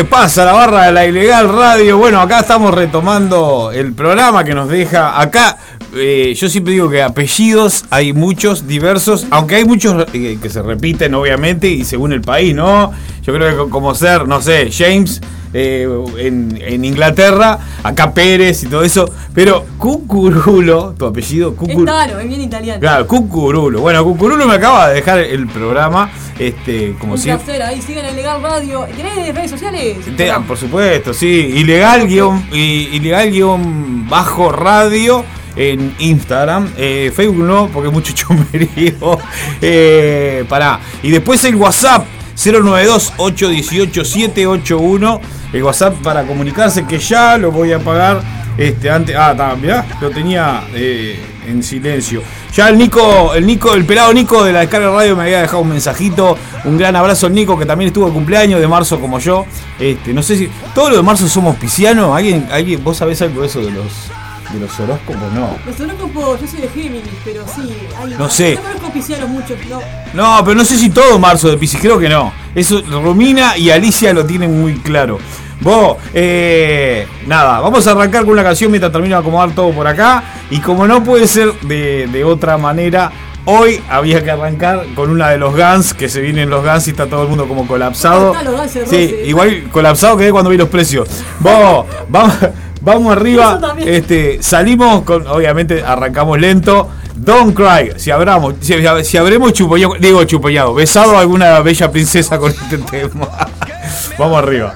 ¿Qué pasa la barra de la ilegal radio? Bueno, acá estamos retomando el programa que nos deja acá. eh, yo siempre digo que apellidos hay muchos, diversos, aunque hay muchos eh, que se repiten obviamente y según el país, ¿no? Yo creo que co- como ser, no sé, James eh, en, en Inglaterra, acá Pérez y todo eso, pero Cucurulo, tu apellido, Es Cucurulo. Taro, es bien italiano. Claro, Cucurulo. Bueno, Cucurulo me acaba de dejar el programa, este, como Un siempre. placer, ahí sigan a Legal Radio. ¿Tenés redes sociales? Te- ah, por supuesto, sí. Ilegal guion, ilegal guion bajo radio en Instagram. Eh, Facebook no, porque es mucho chumerío. Eh, pará. Y después el WhatsApp. 092-818-781. El WhatsApp para comunicarse que ya lo voy a pagar. Este, antes, ah, mirá, lo tenía eh, en silencio. Ya el Nico, el Nico, el pelado Nico de la descarga radio me había dejado un mensajito. Un gran abrazo al Nico, que también estuvo de cumpleaños de marzo como yo. Este, no sé si. Todos los de marzo somos piscianos. ¿Alguien, alguien, vos sabés algo de eso de los de los horóscopos? No. Los horóscopos, yo soy de Géminis, pero sí. Hay, No sé. No conozco piscianos muchos, no. No, pero no sé si todo marzo de Piscis, creo que no. Eso Romina y Alicia lo tienen muy claro. Vos, eh, nada, vamos a arrancar con una canción mientras termino de acomodar todo por acá. Y como no puede ser de, de otra manera, hoy había que arrancar con una de los Guns, que se vienen los Guns y está todo el mundo como colapsado. Sí, igual colapsado quedé cuando vi los precios. Vos, vamos, vamos arriba. Este, salimos con, obviamente arrancamos lento. Don't cry. Si abramos, si, si habremos chupollado, digo chupollado, besado a alguna bella princesa con este tema. Vamos arriba.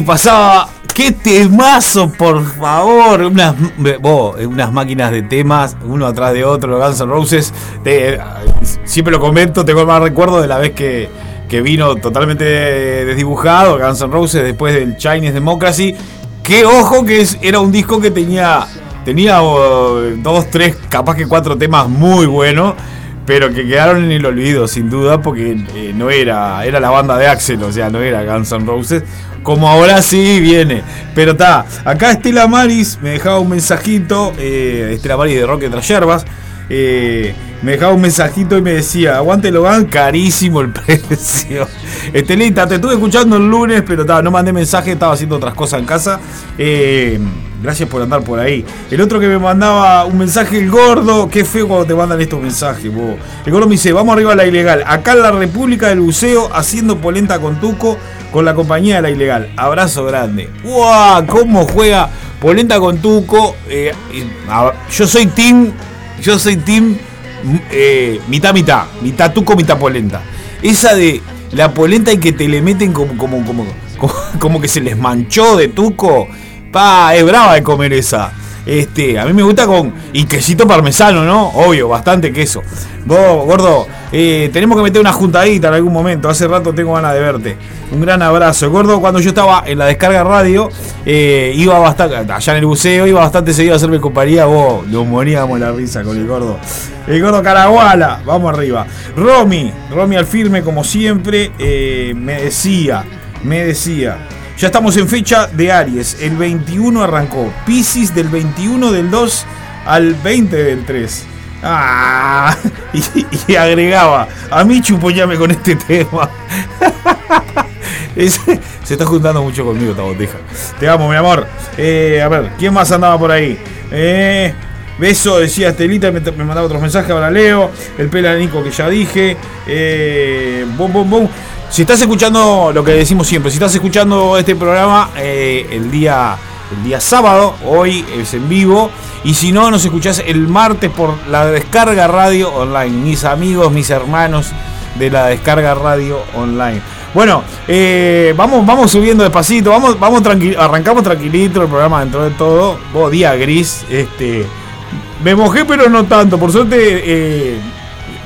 Pasaba. ¡Qué temazo, por favor! Unas, vos, unas máquinas de temas, uno atrás de otro, Guns N' Roses. Te- siempre lo comento, tengo más recuerdo de la vez que, que vino totalmente desdibujado Guns N' Roses después del Chinese Democracy. Que ojo que es- era un disco que tenía, tenía oh, dos, tres, capaz que cuatro temas muy buenos. Pero que quedaron en el olvido, sin duda, porque eh, no era, era la banda de Axel, o sea, no era Guns N' Roses. Como ahora sí viene. Pero está, acá Estela Maris me dejaba un mensajito, eh, Estela Maris de Roque Tras Yerbas, eh, me dejaba un mensajito y me decía, aguante Logan, carísimo el precio. Estelita, te estuve escuchando el lunes, pero ta, no mandé mensaje, estaba haciendo otras cosas en casa. Eh, gracias por andar por ahí. El otro que me mandaba un mensaje, el gordo, qué feo cuando te mandan estos mensajes. El gordo me dice, vamos arriba a la ilegal. Acá en la República del Buceo, haciendo polenta con Tuco, con la compañía de la ilegal. Abrazo grande. ¡Wow! ¿Cómo juega polenta con Tuco? Eh, yo soy team yo soy team eh, mitad mitad, mitad tuco, mitad polenta. Esa de la polenta y que te le meten como, como, como, como, como que se les manchó de tuco. Pa, es brava de comer esa. Este, a mí me gusta con. Y quesito parmesano, ¿no? Obvio, bastante queso. Vos, gordo, eh, tenemos que meter una juntadita en algún momento. Hace rato tengo ganas de verte. Un gran abrazo. Gordo, cuando yo estaba en la descarga radio, eh, iba bastante. Allá en el buceo, iba bastante seguido a hacerme compañía. Vos, nos moríamos la risa con el gordo. El gordo Caraguala, vamos arriba. Romy, Romy al firme, como siempre, eh, me decía, me decía. Ya estamos en fecha de Aries. El 21 arrancó. Piscis del 21 del 2 al 20 del 3. Ah, y, agregaba, a mí chupoñame con este tema. Es- se está juntando mucho conmigo esta botija. Te amo, mi amor. Eh, a ver, ¿quién más andaba por ahí? Eh, beso, decía Estelita, me, me mandaba otros mensajes, ahora leo. El pela Nico que ya dije. Eh, bum, bum, bum. Si estás escuchando lo que decimos siempre, si estás escuchando este programa eh, el día el día sábado, hoy es en vivo, y si no, nos escuchás el martes por la descarga radio online, mis amigos, mis hermanos de la descarga radio online. Bueno, eh, vamos, vamos subiendo despacito, vamos, vamos tranqui- arrancamos tranquilito el programa dentro de todo. Vos, día gris, este. Me mojé, pero no tanto. Por suerte, eh,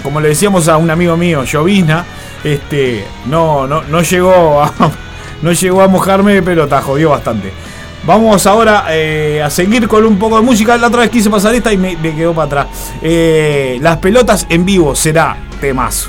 como le decíamos a un amigo mío, Llovizna, este, no, no, no llegó a, no llegó a mojarme, pero te jodió bastante. Vamos ahora eh, a seguir con un poco de música. La otra vez quise pasar esta y me, me quedó para atrás. Eh, las pelotas en vivo será temazo.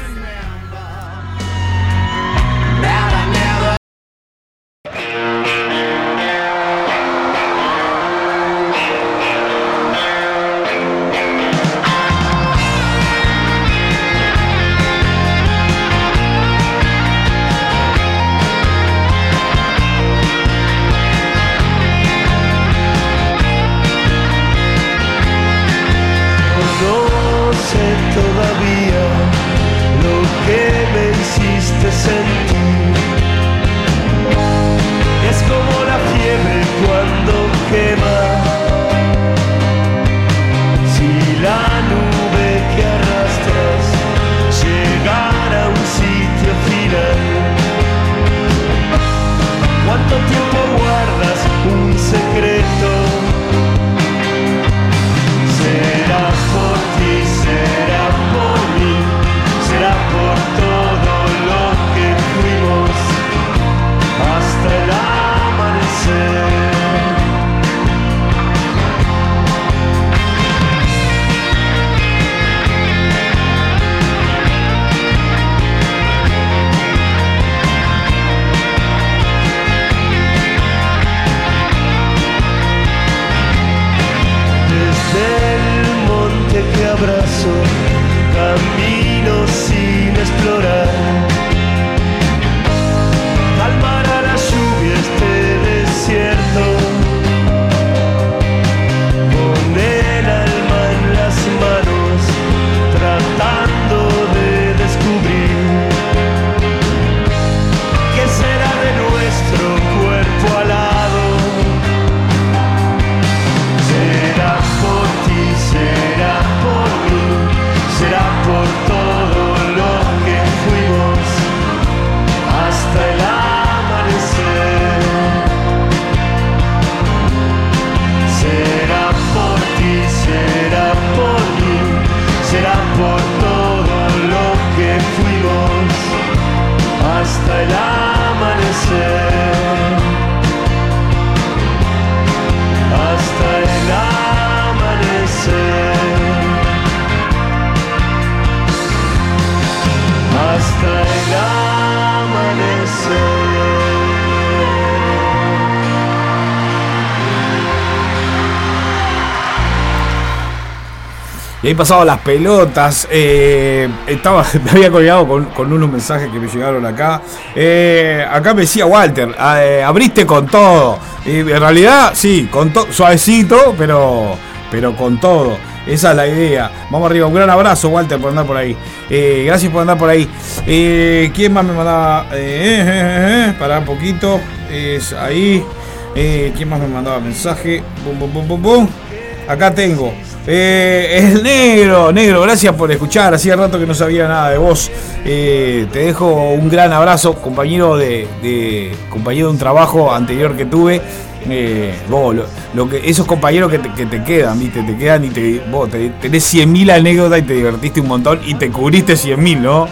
Y ahí pasaba las pelotas. eh, estaba, me había colgado con, unos mensajes que me llegaron acá. Eh, acá me decía Walter, ah, eh, abriste con todo. Y en realidad, sí, con todo, suavecito, pero, pero con todo. Esa es la idea. Vamos arriba. Un gran abrazo, Walter, por andar por ahí. Gracias por andar por ahí. Eh, ¿Quién más me mandaba? Eh, pará un poquito. Es ahí. ¿Quién más me mandaba mensaje? Acá tengo. Eh, el negro, negro, gracias por escuchar. Hacía rato que no sabía nada de vos. Eh, te dejo un gran abrazo, compañero de, compañero de un trabajo anterior que tuve. Eh, vos, lo, que, esos compañeros que te, que te quedan, ¿viste? Te quedan y te, vos te- tenés 100.000 anécdotas y te divertiste un montón y te cubriste 100.000, ¿no?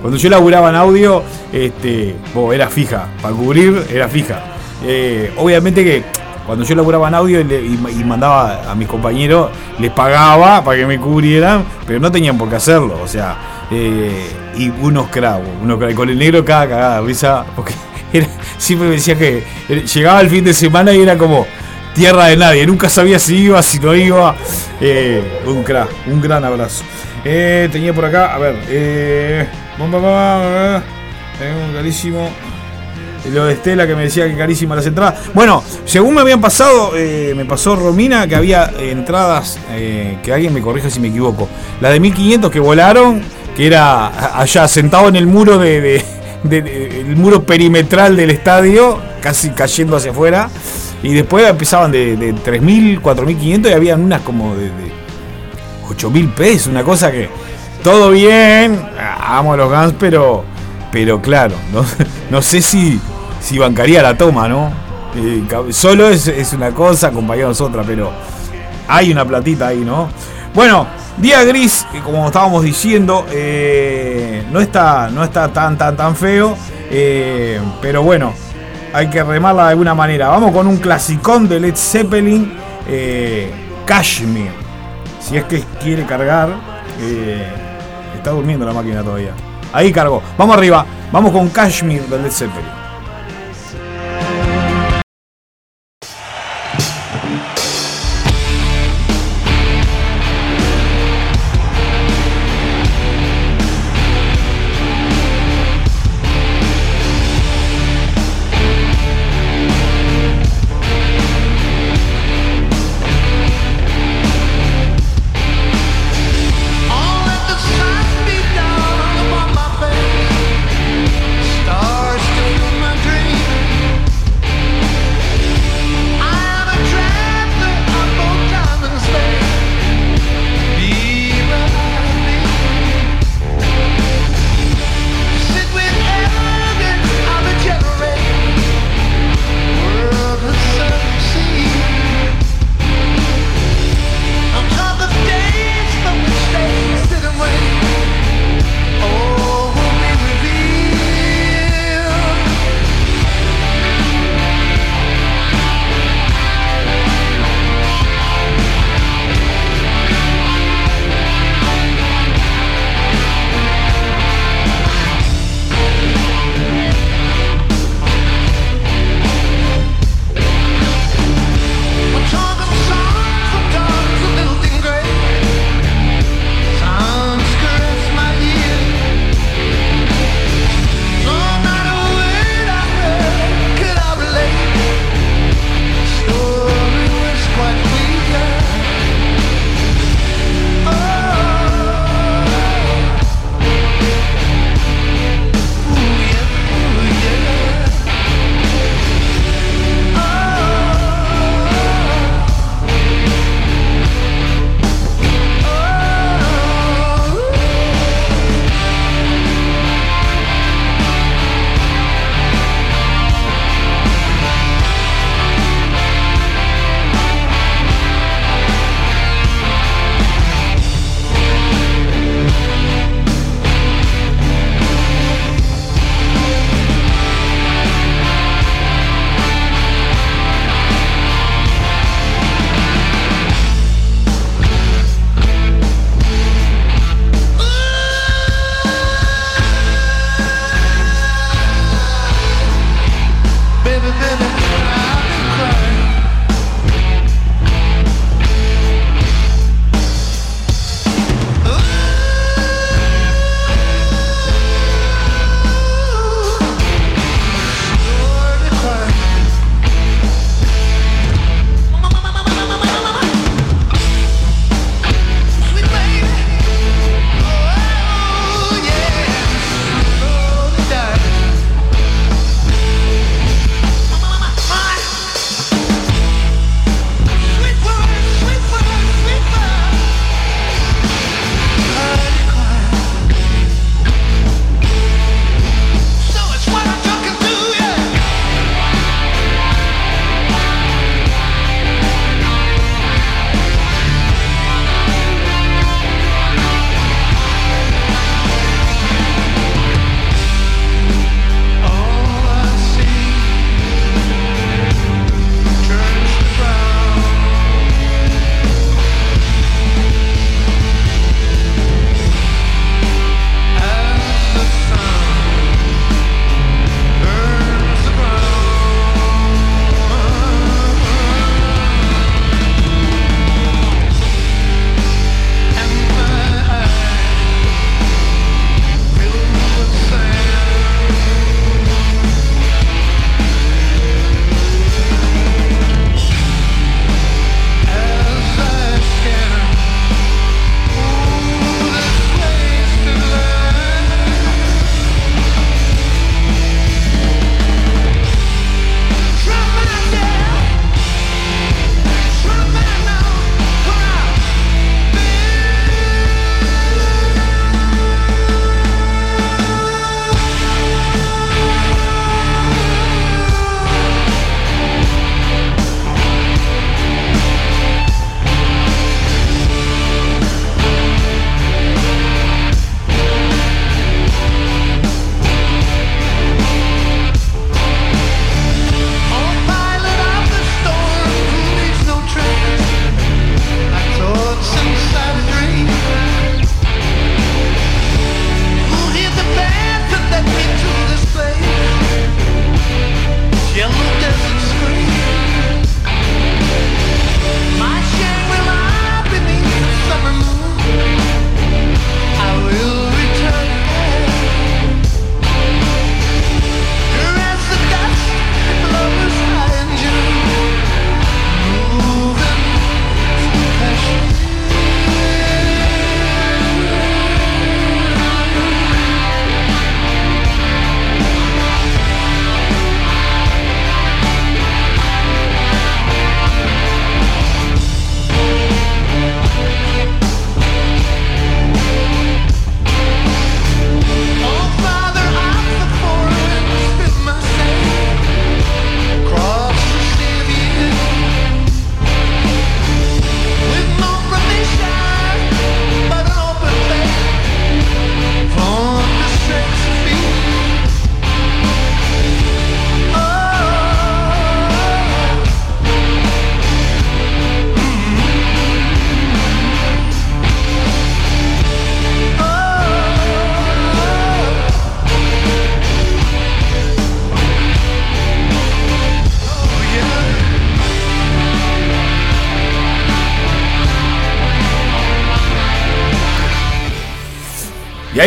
Cuando yo laburaba en audio, este, vos, era fija. Para cubrir, era fija. Eh, obviamente que cuando yo laburaba en audio y, le- y- y mandaba a mis compañeros, les pagaba para que me cubrieran, pero no tenían por qué hacerlo. O sea, eh, y unos cravos, unos cravos. Con el negro cada cagada risa, porque era- siempre me decía que eh, llegaba el fin de semana y era como tierra de nadie. Nunca sabía si iba, si no iba. Eh, un crack, un gran abrazo. Eh, tenía por acá, a ver, eh, bum, bum, bum, tengo un carísimo. Lo de Estela que me decía que carísimas las entradas. Bueno, según me habían pasado, eh, me pasó Romina que había entradas, eh, que alguien me corrija si me equivoco. La de 1500 que volaron, que era allá sentado en el muro de, el muro perimetral del estadio, casi cayendo hacia afuera. Y después empezaban de, de 3.000, 4.500 y habían unas como de, de 8.000 pesos, una cosa que todo bien, amo a los Guns, pero, pero claro, no, sé si, si bancaría la toma, ¿no? Eh, solo es, es una cosa, acompañados otra, pero hay una platita ahí, ¿no? Bueno, día gris, que como estábamos diciendo, eh, no, está, no está tan, tan, tan feo, eh, pero bueno, hay que remarla de alguna manera. Vamos con un clasicón de Led Zeppelin, eh, Kashmir. Si es que quiere cargar, eh, está durmiendo la máquina todavía. Ahí cargó. Vamos arriba, vamos con Kashmir de Led.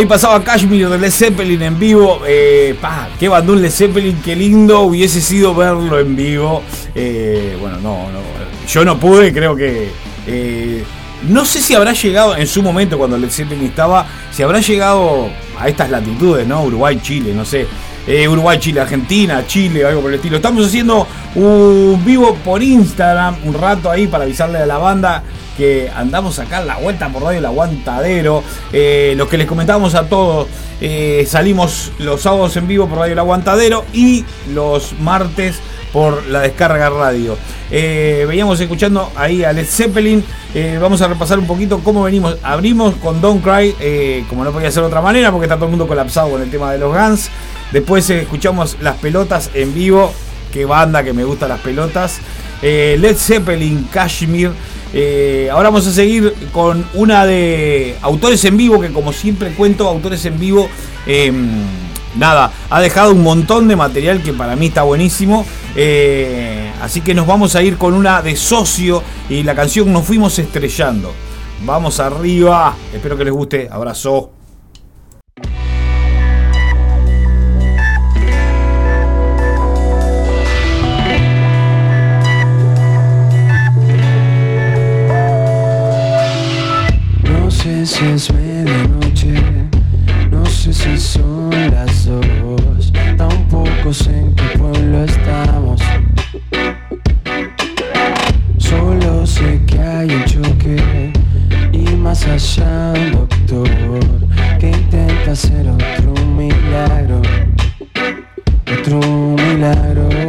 Ahí pasaba Kashmir de Led Zeppelin en vivo. Eh, pa, qué bandón Led Zeppelin, qué lindo hubiese sido verlo en vivo. Eh, bueno, no, no, yo no pude, creo que. eh, no sé si habrá llegado en su momento cuando Led Zeppelin estaba, si habrá llegado a estas latitudes, ¿no? Uruguay, Chile, no sé. Eh, Uruguay, Chile, Argentina, Chile, algo por el estilo. Estamos haciendo un vivo por Instagram, un rato ahí para avisarle a la banda que andamos acá en la vuelta por Radio El Aguantadero. Eh, los que les comentábamos a todos, eh, salimos los sábados en vivo por Radio El Aguantadero y los martes por la descarga radio. Eh, veníamos escuchando ahí a Led Zeppelin. Eh, vamos a repasar un poquito cómo venimos. Abrimos con Don't Cry, eh, como no podía ser de otra manera, porque está todo el mundo colapsado con el tema de los Guns. Después escuchamos las pelotas en vivo. Qué banda que me gustan las pelotas. Led Zeppelin, Kashmir. Eh, ahora vamos a seguir con una de autores en vivo, que como siempre cuento, autores en vivo. eh, nada, ha dejado un montón de material que para mí está buenísimo. Eh, así que nos vamos a ir con una de socio y la canción Nos fuimos estrellando. Vamos arriba. Espero que les guste. Abrazo. Es medianoche, no sé si son las dos, tampoco sé en qué pueblo estamos. Solo sé que hay un choque y más allá doctor que intenta hacer otro milagro, otro milagro.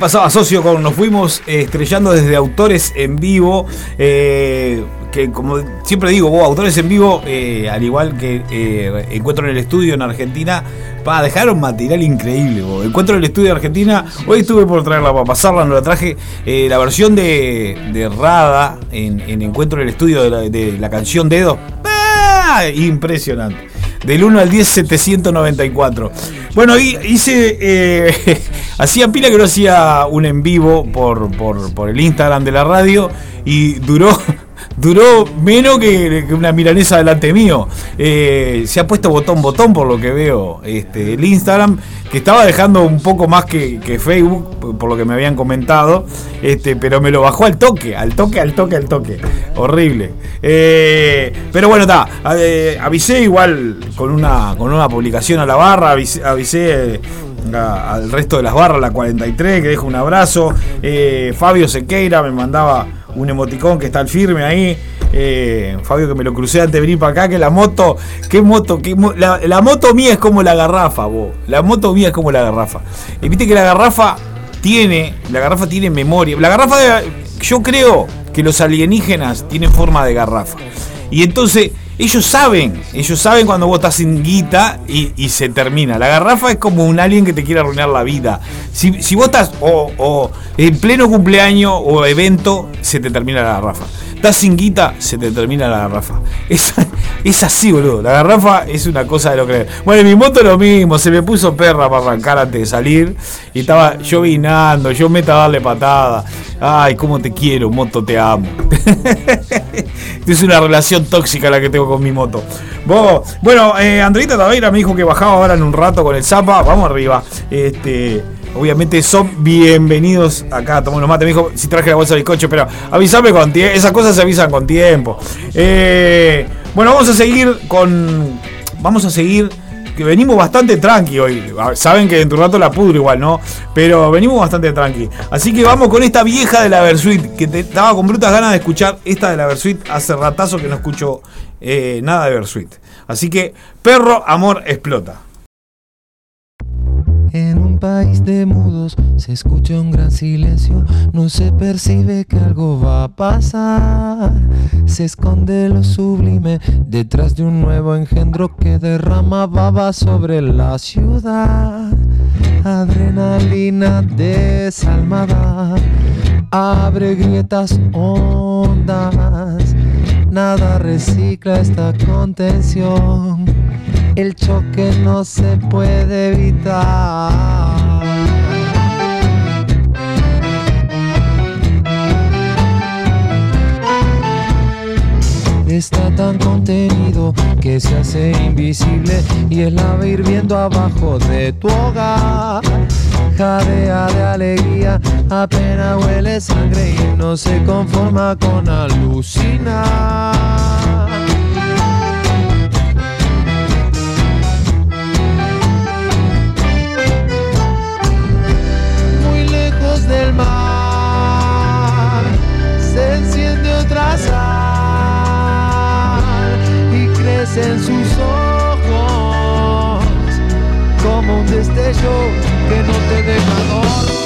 Pasaba socio con Nos fuimos eh, estrellando desde autores en vivo. eh, que como siempre digo, vos, autores en vivo, eh, al igual que Encuentro en el Estudio en Argentina, para dejar material increíble. Encuentro en el Estudio en Argentina, hoy estuve por traerla para pasarla, no la traje. la versión de, de Rada en, en Encuentro en el Estudio de la, de la canción Dedo. ¡Ah! Impresionante. Del 1 al 10, 794. Bueno, hice. Hacía pila que no hacía un en vivo por, por, por el Instagram de la radio y duró. Duró menos que, una milanesa delante mío. Eh, se ha puesto botón botón por lo que veo este, el Instagram, que estaba dejando un poco más que, Facebook, por lo que me habían comentado, este, pero me lo bajó al toque, al toque, al toque, al toque. Horrible. Eh, pero bueno, está. eh, avisé igual con una, con una publicación a la barra, avisé, al resto de las barras, la 43, que dejo un abrazo. Eh, Fabio Sequeira me mandaba un emoticón que está al firme ahí. Eh, Fabio que me lo crucé antes de venir para acá, que la moto, qué moto, la, moto mía es como la garrafa, vos. La moto mía es como la garrafa. Y viste que la garrafa tiene, la garrafa tiene memoria. La garrafa, yo creo que los alienígenas tienen forma de garrafa. Y entonces ellos saben, ellos saben cuando vos estás sin guita y, se termina. La garrafa es como un alien que te quiere arruinar la vida. Si, si vos estás o en pleno cumpleaños o evento, se te termina la garrafa. Estás sin guita, se te termina la garrafa. Es, es así, boludo. La garrafa es una cosa de lo creer. Bueno, en mi moto lo mismo. Se me puso perra para arrancar antes de salir. Y estaba yo vinando, yo meta a darle patada. Ay, cómo te quiero, moto, te amo. es una relación tóxica la que tengo con mi moto. Bueno, eh, Andreita me dijo que bajaba ahora en un rato con el Zapa. Vamos arriba. Este. Obviamente son bienvenidos acá a tomar unos mates. Me dijo si traje la bolsa de bizcocho, pero avísame con tiempo. Esas cosas se avisan con tiempo. Eh, bueno, vamos a seguir con. Vamos a seguir. Que venimos bastante tranqui hoy. A- Saben que dentro de un rato la pudro igual, ¿no? Pero venimos bastante tranqui. Así que vamos con esta vieja de la Versuit. Que te estaba con brutas ganas de escuchar esta de la Versuit. Hace ratazo que no escucho eh, nada de Versuit. Así que, perro, amor, explota. En país de mudos se escucha un gran silencio, no se percibe que algo va a pasar. Se esconde lo sublime detrás de un nuevo engendro que derrama baba sobre la ciudad. Adrenalina desalmada abre grietas hondas. Nada recicla esta contención. El choque no se puede evitar. Está tan contenido que se hace invisible y el lava hirviendo abajo de tu hogar. Jadea de alegría, apenas huele sangre y no se conforma con alucinar. En sus ojos como un destello que no te deja dormir.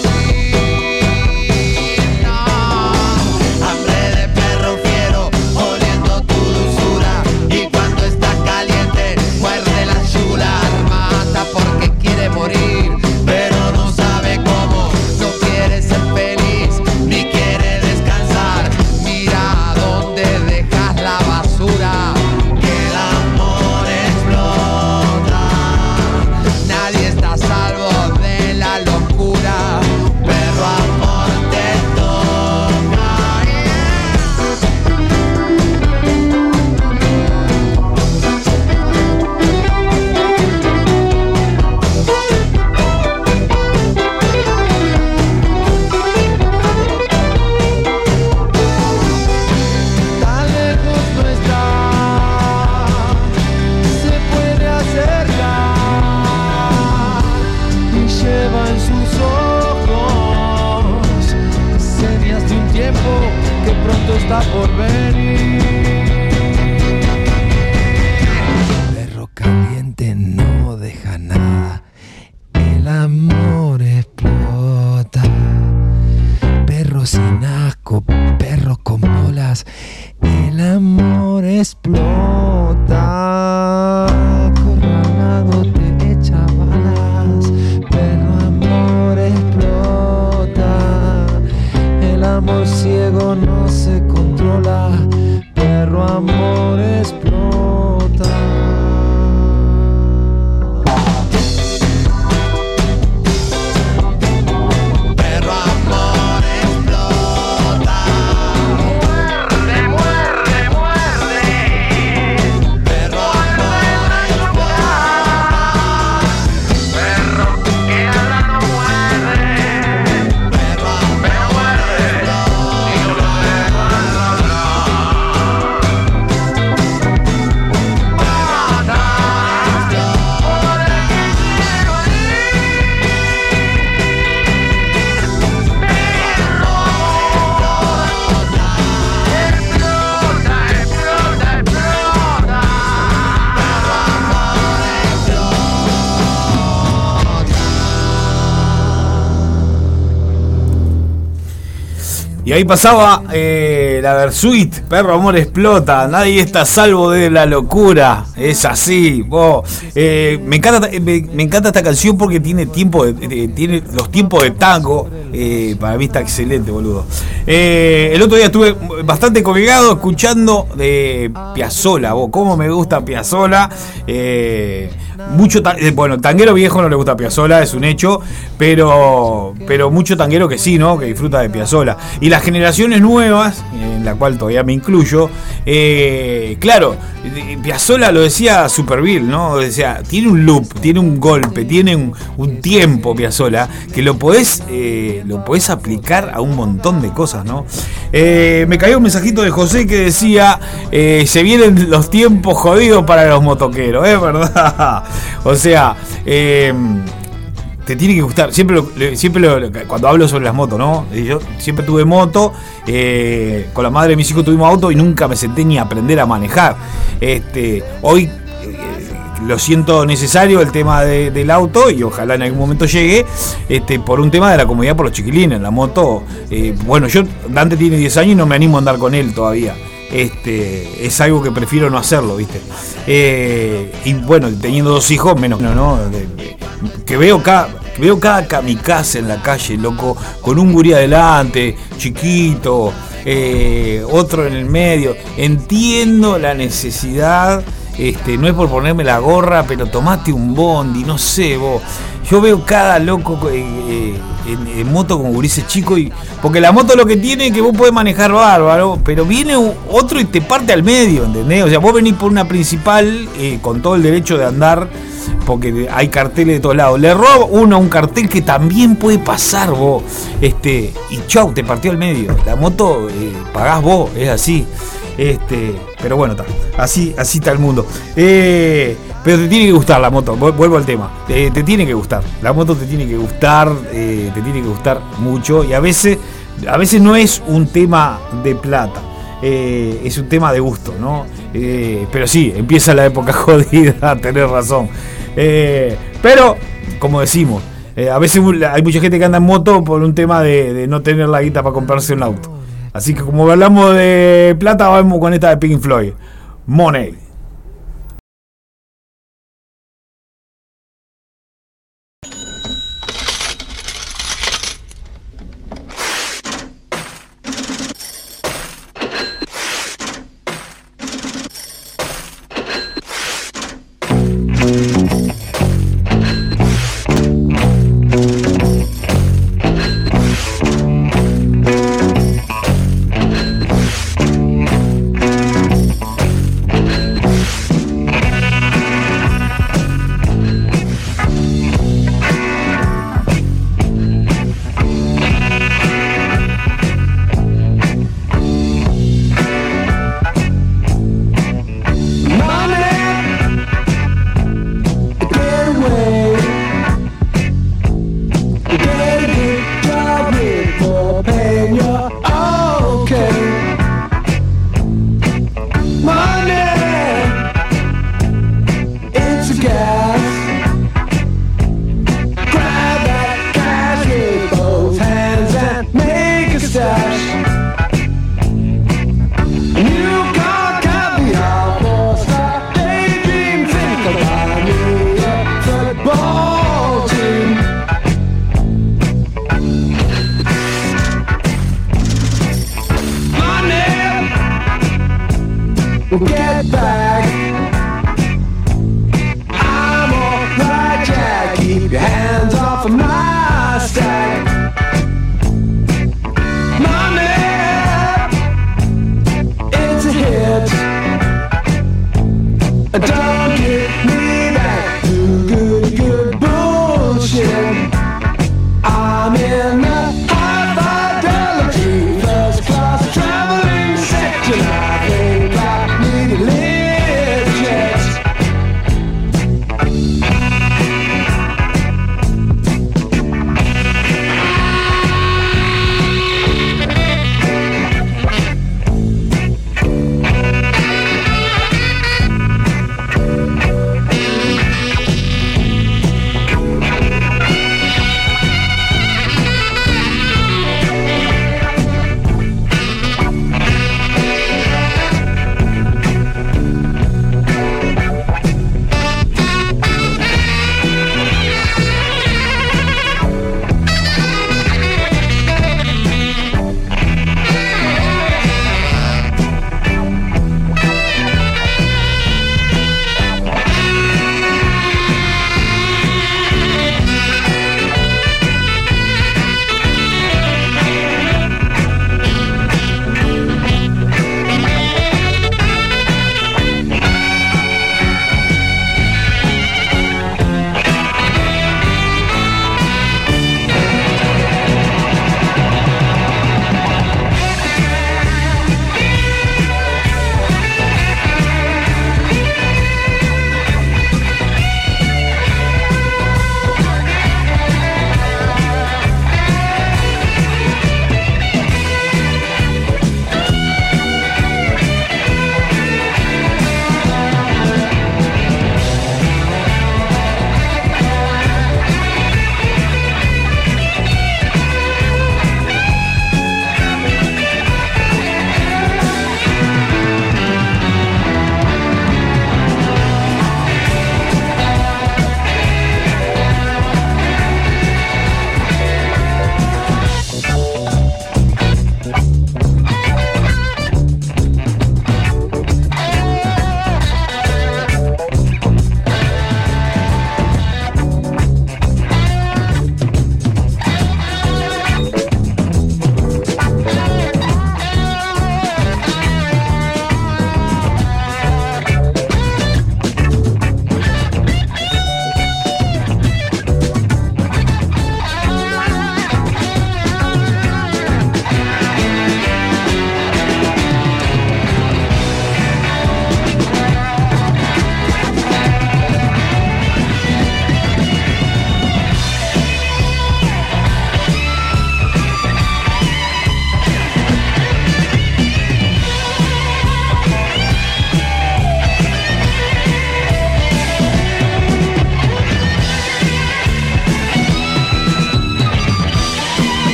Ahí pasaba eh, la Versuit, Perro Amor Explota, nadie está salvo de la locura, es así. vos. Eh, me, encanta, me, me encanta esta canción porque tiene tiempo de- tiene los tiempos de tango, eh, para mí está excelente, boludo. Eh, el otro día estuve bastante colgado escuchando de Piazzola, vos, cómo me gusta Piazzola. Eh, mucho eh, bueno, tanguero viejo no le gusta Piazzola, es un hecho, pero pero mucho tanguero que sí, ¿no? Que disfruta de Piazzola. Y las generaciones nuevas, la cual todavía me incluyo, eh, claro, Piazzola lo decía Superville, ¿no? Decía, tiene un loop, tiene un golpe, tiene un, tiempo Piazzola que lo podés eh, lo podés aplicar a un montón de cosas, ¿no? Eh, me cayó un mensajito de José que decía, se vienen los tiempos jodidos para los motoqueros, es verdad. O sea, te tiene que gustar. Siempre, siempre lo- cuando hablo sobre las motos, ¿no? Yo siempre tuve moto, eh, con la madre de mis hijos tuvimos auto y nunca me senté ni a aprender a manejar. Este, hoy eh, lo siento necesario el tema de- del auto y ojalá en algún momento llegue, este, por un tema de la comodidad por los chiquilines. La moto, eh, bueno, yo, Dante tiene 10 años y no me animo a andar con él todavía. Este, es algo que prefiero no hacerlo, ¿viste? Eh, y bueno, teniendo dos hijos, menos, no, ¿no? De- de- que veo cada, veo cada kamikaze en la calle, loco, con un gurí adelante, chiquito, eh, otro en el medio. Entiendo la necesidad, este, no es por ponerme la gorra, pero tomate un bondi, no sé, vos. Yo veo cada loco eh, eh, en, moto con gurises chico y. Porque la moto lo que tiene es que vos podés manejar bárbaro, pero viene otro y te parte al medio, ¿entendés? O sea, vos venís por una principal eh, con todo el derecho de andar, porque hay carteles de todos lados. Le roba uno a un cartel que también puede pasar vos. Este, y chau, te partió al medio. La moto pagás vos, es así. Este, pero bueno. Así, así está el mundo. Eh, pero te tiene que gustar la moto, vu- vuelvo al tema. Eh, te tiene que gustar. La moto te tiene que gustar, eh, te tiene que gustar mucho. Y a veces, a veces no es un tema de plata. es un tema de gusto, ¿no? Pero sí, empieza la época jodida, tenés razón. Pero, como decimos, a veces hay mucha gente que anda en moto por un tema de, de no tener la guita para comprarse un auto. Así que como hablamos de plata, vamos con esta de Pink Floyd. Money.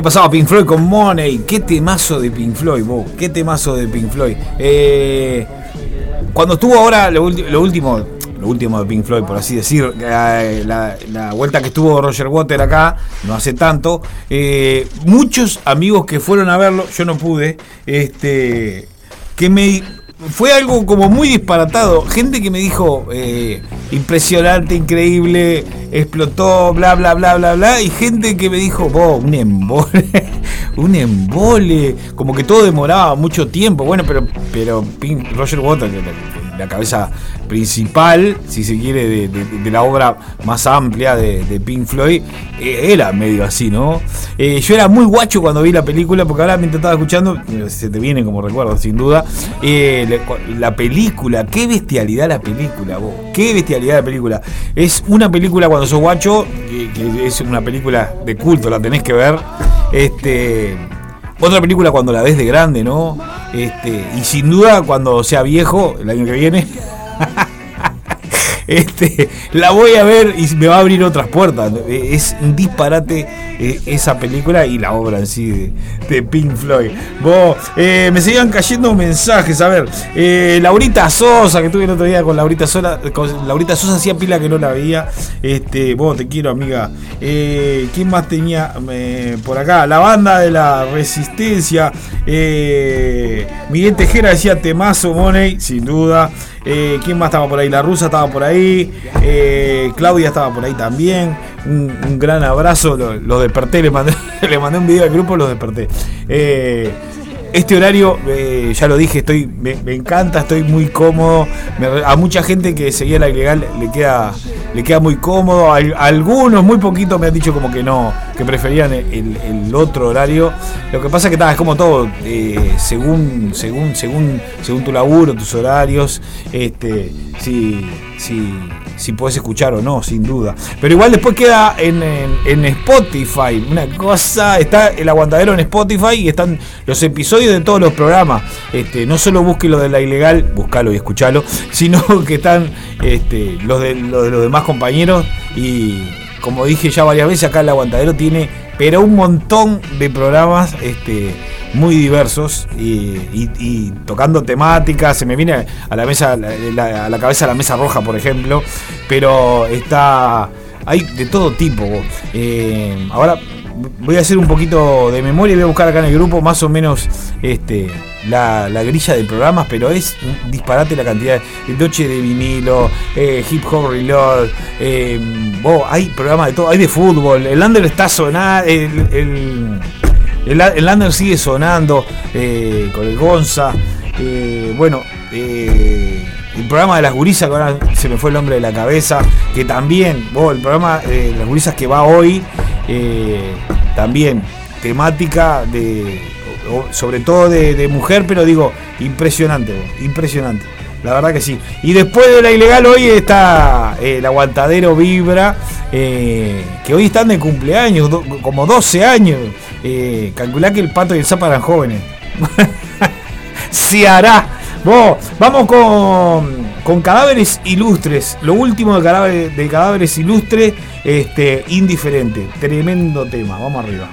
Y ahí pasaba Pink Floyd con Money. Qué temazo de Pink Floyd, vos. Qué temazo de Pink Floyd. Eh, cuando estuvo ahora lo, último, lo último de Pink Floyd, por así decir, eh, la, la vuelta que estuvo Roger Water acá, no hace tanto, eh, muchos amigos que fueron a verlo, yo no pude, este, que me fue algo como muy disparatado. Gente que me dijo eh, impresionante, increíble, explotó, bla, bla, bla, bla, bla. Y gente que me dijo, un embole, un embole. Como que todo demoraba mucho tiempo. Bueno, pero, pero Roger Waters, la, cabeza principal, si se quiere, de, la obra más amplia de, Pink Floyd, eh, era medio así, ¿no? Eh, yo era muy guacho cuando vi la película, porque ahora mientras estaba escuchando, eh, se te viene como recuerdo, sin duda. La, la película, qué bestialidad la película, vos. Qué bestialidad la película. Es una película cuando sos guacho, que es una película de culto, la tenés que ver. Este. Otra película cuando la ves de grande, ¿no? Este, y sin duda cuando sea viejo, el año que viene, este, la voy a ver y me va a abrir otras puertas. Eh, Es un disparate eh, esa película y la obra en sí de, de Pink Floyd. Vos, eh, me seguían cayendo mensajes. A ver, eh, Laurita Sosa, que tuve el otro día con Laurita Sosa, con Laurita Sosa hacía pila que no la veía. Este, vos te quiero, amiga. ¿Quién más tenía por acá? La banda de la Resistencia. Miguel Tejera decía Temazo Money, sin duda. Eh, ¿Quién más estaba por ahí? La rusa estaba por ahí. eh, Claudia estaba por ahí también. Un, gran abrazo. Lo, lo desperté, le mandé, le mandé un video al grupo, los desperté. Eh, este horario, eh, ya lo dije, estoy, me, encanta, estoy muy cómodo. A mucha gente que seguía la ilegal le queda, le queda muy cómodo. Al- algunos, muy poquitos, me han dicho como que no, que preferían el, otro horario. Lo que pasa es que es como todo, eh, según, según, según, según tu laburo, tus horarios, este, si, si, si puedes escuchar o no, sin duda. Pero igual después queda en, en- en Spotify. Una cosa, está el aguantadero en Spotify y están los episodios de todos los programas. Este, no solo busque lo de la ilegal, buscalo y escuchalo, sino que están este, de, los de los demás compañeros. Y como dije ya varias veces, acá el aguantadero tiene, pero un montón de programas. Este, muy diversos y, tocando temáticas. Se me viene a la mesa, a la cabeza la mesa roja, por ejemplo. Pero está. Hay de todo tipo. Eh, ahora voy a hacer un poquito de memoria voy a buscar acá en el grupo más o menos este la, la grilla de programas, pero es un disparate la cantidad de Noche de vinilo, eh, Hip Hop Reload, eh, oh, hay programas de todo, hay de fútbol, el Under está sonando, el, el- el, sigue sonando eh, con el Gonza. eh, bueno, eh, el programa de las gurisas, que ahora se me fue el nombre de la cabeza, que también, vos, el programa de las gurisas que va hoy, eh, también temática de, sobre todo de, mujer, pero digo, impresionante, impresionante. La verdad que sí. Y después de la ilegal hoy está eh, el aguantadero Vibra, eh, que hoy están de cumpleaños, como 12 años. Calculá que el pato y el zapa eran jóvenes. Se hará. Vamos con, con cadáveres ilustres. Lo último de cadáveres, de cadáveres ilustres, este, indiferente. Tremendo tema. Vamos arriba.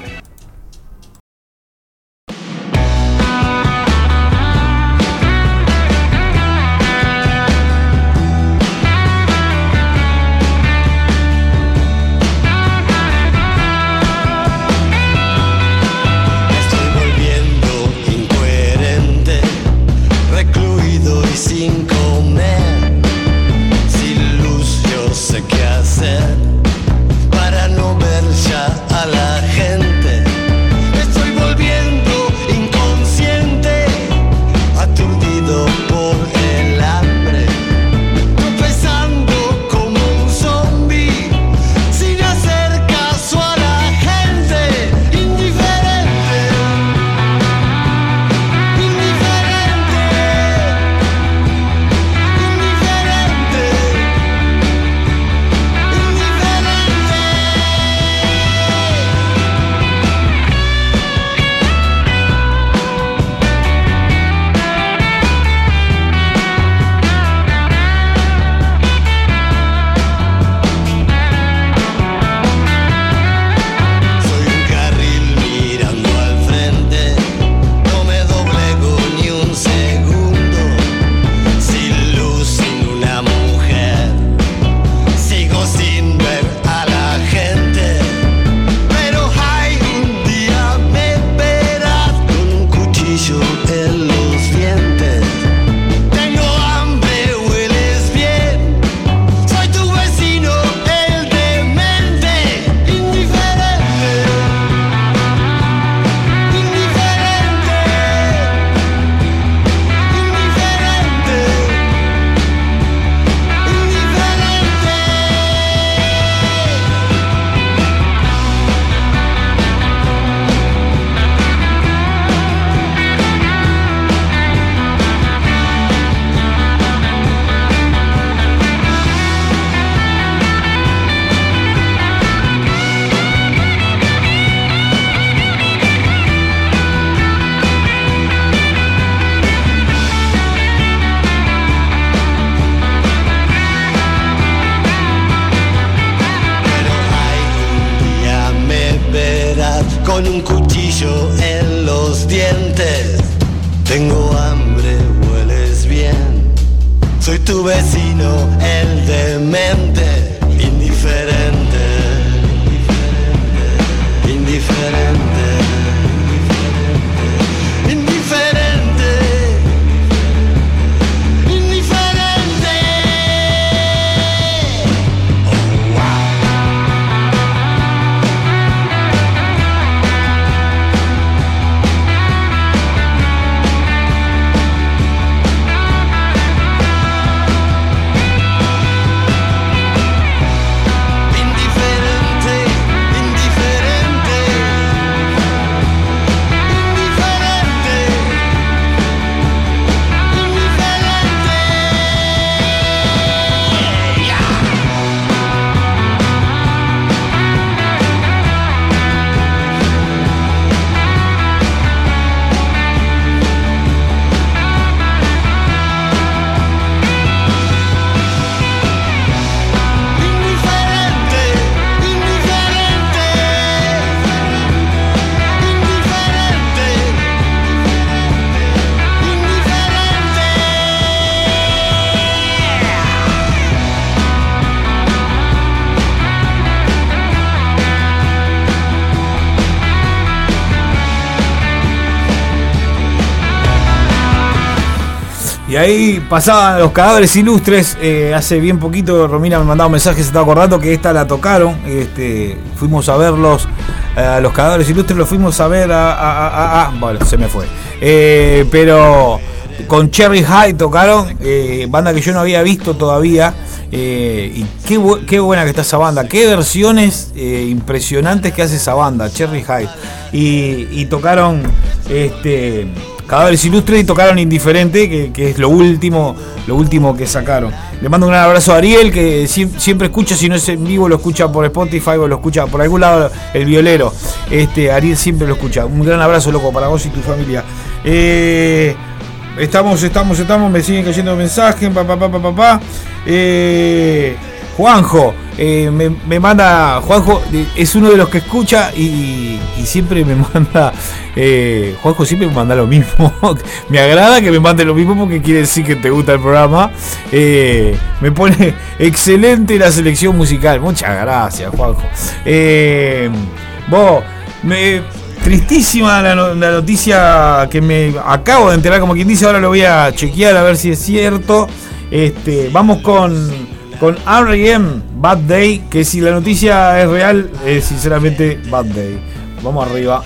Y ahí pasaban los cadáveres ilustres. eh, hace bien poquito Romina me mandaba un mensaje, se estaba acordando que esta la tocaron. Este, fuimos a verlos, eh, a los cadáveres ilustres los fuimos a ver a. a- bueno, se me fue. Eh, pero con Cherry High tocaron, banda que yo no había visto todavía. y qué, qué buena que está esa banda, qué versiones impresionantes que hace esa banda, Cherry High. Y, y tocaron este Cadáveres Ilustres y tocaron Indiferente, que, que es lo último, lo último que sacaron. Le mando un gran abrazo a Ariel, que siem- siempre escucha, si no es en vivo, lo escucha por Spotify o lo escucha por algún lado, el violero. Este, Ariel siempre lo escucha. Un gran abrazo, loco, para vos y tu familia. Eh, estamos, estamos, estamos, me siguen cayendo mensajes, papá, papá, papá. Eh, Juanjo, eh, me, me manda, Juanjo es uno de los que escucha y, siempre me manda, eh, Juanjo siempre me manda lo mismo. me agrada que me mande lo mismo porque quiere decir que te gusta el programa. Eh, me pone excelente la selección musical. Muchas gracias, Juanjo. Vos, me, tristísima la, la noticia que me acabo de enterar, como quien dice, ahora lo voy a chequear a ver si es cierto. Este, vamos con, con R.E.M. Bad Day, que si la noticia es real, es sinceramente Bad Day. Vamos arriba.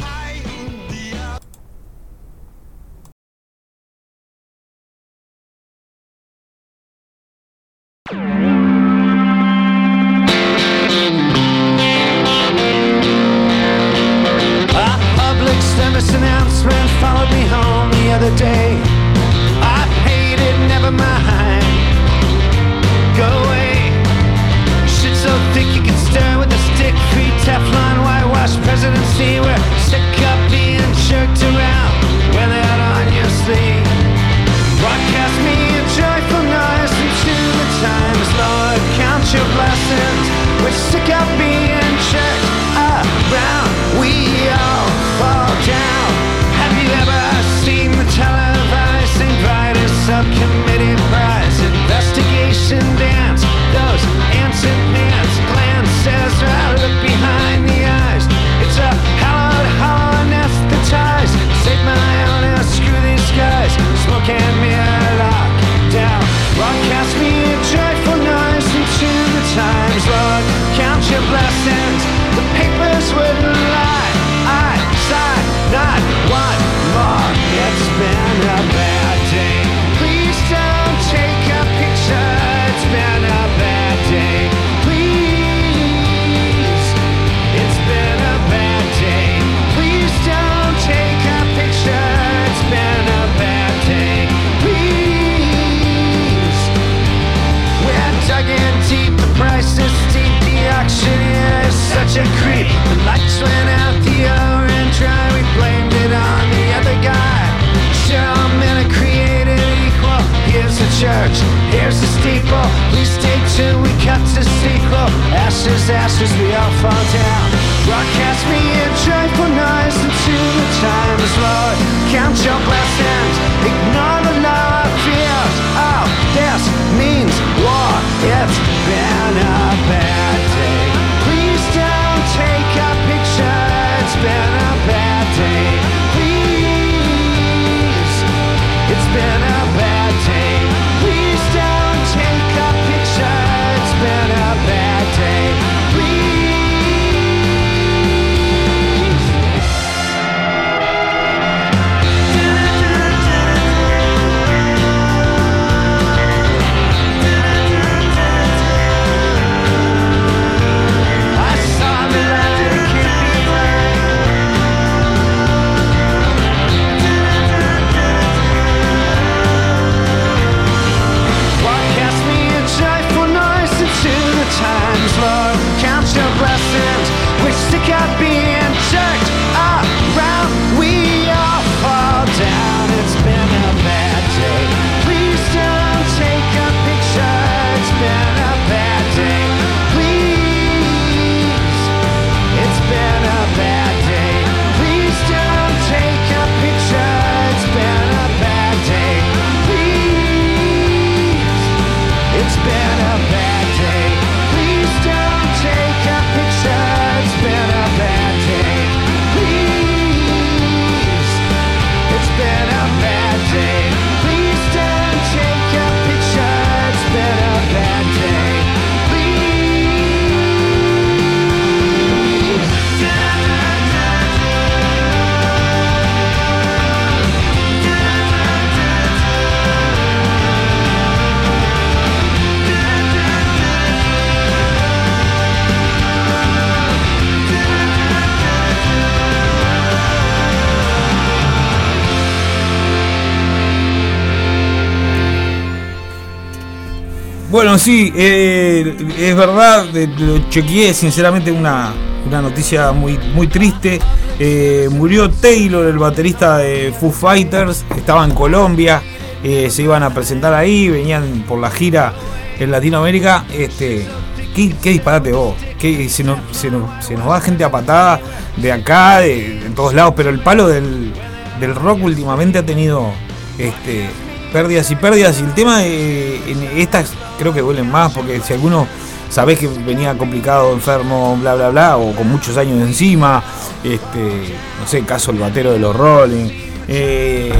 Bueno, sí, eh, es verdad, lo chequeé, sinceramente una, una noticia muy, muy triste. Eh, murió Taylor, el baterista de Foo Fighters, estaba en Colombia, eh, se iban a presentar ahí, venían por la gira en Latinoamérica. Este, ¿qué, disparate vos? ¿Qué- se, nos, se, nos, se nos va gente a patada de acá, de, de todos lados, pero el palo del, del rock últimamente ha tenido este, pérdidas y pérdidas. Y el tema de en estas creo que duelen más, porque si alguno sabés que venía complicado, enfermo, bla bla bla, o con muchos años encima, este, no sé, caso el batero de los Rolling. eh,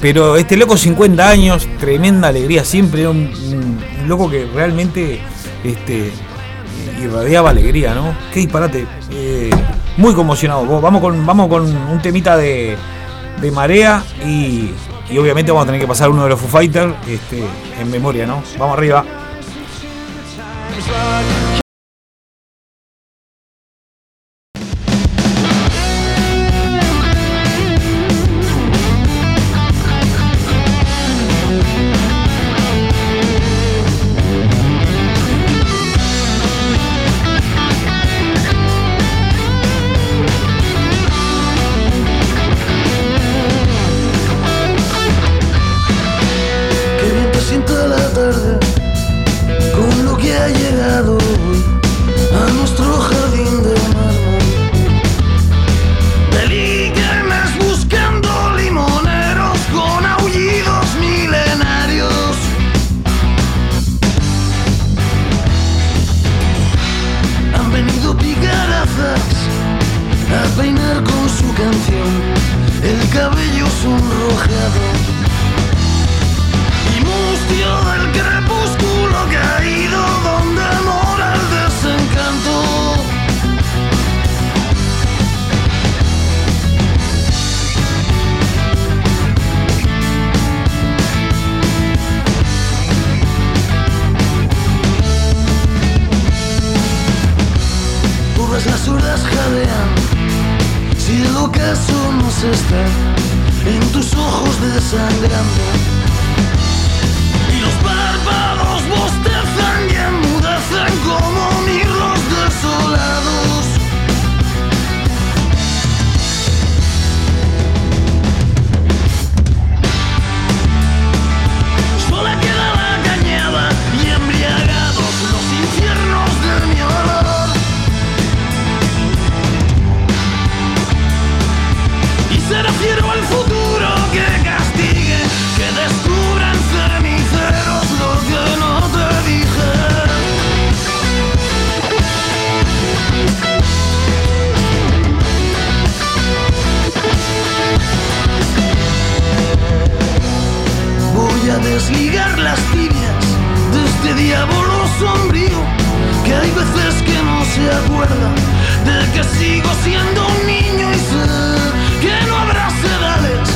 pero este loco 50 años, tremenda alegría siempre, un, loco que realmente este, irradiaba alegría, ¿no? Qué disparate. eh, muy conmocionado. Vamos con, vamos con un temita de, de marea y, y obviamente vamos a tener que pasar uno de los Foo Fighters este, en memoria, ¿no? Vamos arriba. A peinar con su canción el cabello sonrojado. Y mustio del crepúsculo caído donde el ocaso nos está en tus ojos desangrando. Y los párpados bostezan y enmudecen como mirlos desolados. desligar las tibias de este diablo sombrío que hay veces que no se acuerda de que sigo siendo un niño y sé que no habrá sedales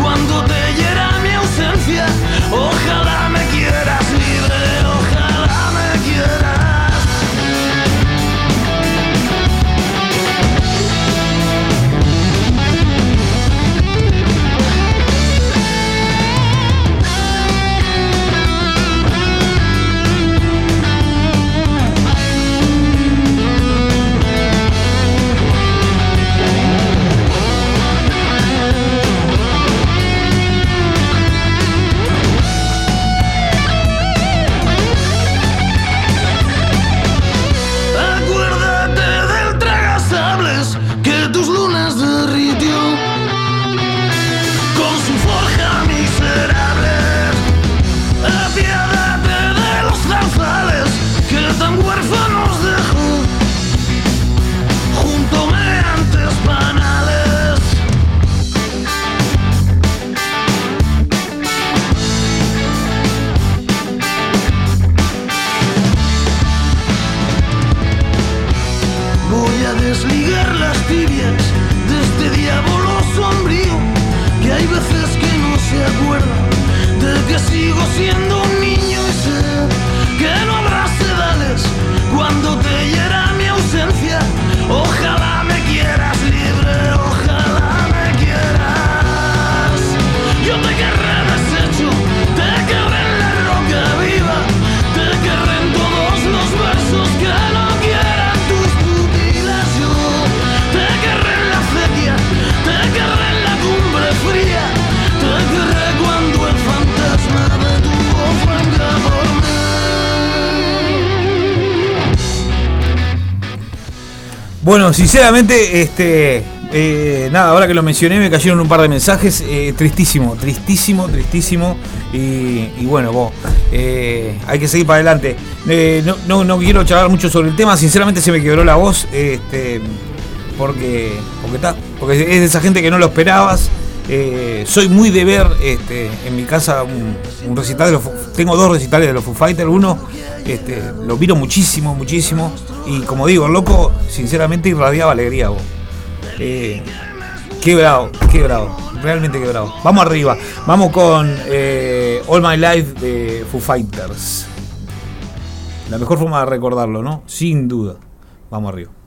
cuando te hiera mi ausencia. Bueno, sinceramente, este, eh, nada, ahora que lo mencioné me cayeron un par de mensajes. Eh, tristísimo, tristísimo, tristísimo. Y, bueno, vos, eh, hay que seguir para adelante. No, no, no, quiero charlar mucho sobre el tema, sinceramente se me quebró la voz. Este, porque, porque, porque es de esa gente que no lo esperabas eh, soy muy de ver este, en mi casa un, recital de los tengo dos recitales de los Foo Fighters. Uno este, lo miro muchísimo muchísimo. Y como digo loco sinceramente irradiaba alegría vos. Eh, qué realmente quebrado vamos arriba vamos con eh, All My Life de Foo Fighters. La mejor forma de recordarlo no sin duda. Vamos arriba.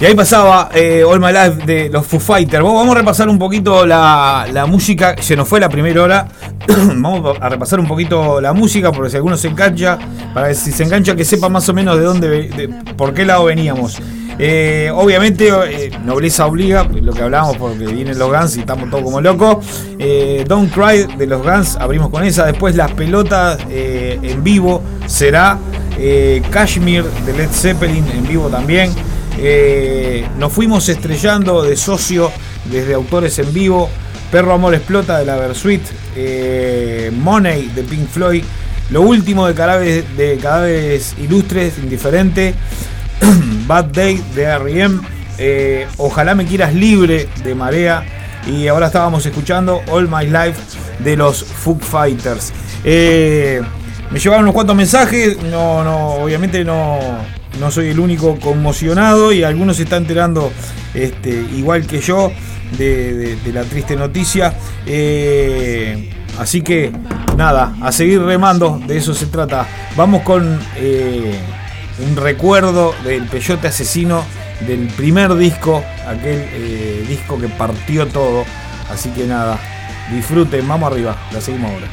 Y ahí pasaba eh, All My Life de los Foo Fighters. Vamos a repasar un poquito la, la música. Se nos fue la primera hora. vamos a repasar un poquito la música, porque si alguno se engancha, para que si se engancha, que sepa más o menos de dónde, de- por qué lado veníamos. Eh, obviamente, eh, nobleza obliga, lo que hablábamos, porque vienen los Guns y estamos todos como locos. Eh, Don't Cry de los Guns, abrimos con esa. Después, las pelotas en vivo será Kashmir de Led Zeppelin en vivo también. Eh, nos fuimos estrellando de socio desde autores en vivo. Perro Amor Explota de la Versuit. Eh, Money de Pink Floyd. Lo último de Cadáveres, de cadáveres Ilustres, Indiferente. Bad Day de R.E.M. eh, Ojalá me quieras libre de Marea. Y ahora estábamos escuchando All My Life de los Foo Fighters. Eh, me llevaron unos cuantos mensajes. No, no, obviamente no, no soy el único conmocionado. Y algunos se están enterando este, igual que yo de, la triste noticia. Eh, así que nada, a seguir remando, de eso se trata. Vamos con eh, un recuerdo del Peyote Asesino del primer disco, aquel eh, disco que partió todo. Así que nada, disfruten, vamos arriba, la seguimos ahora.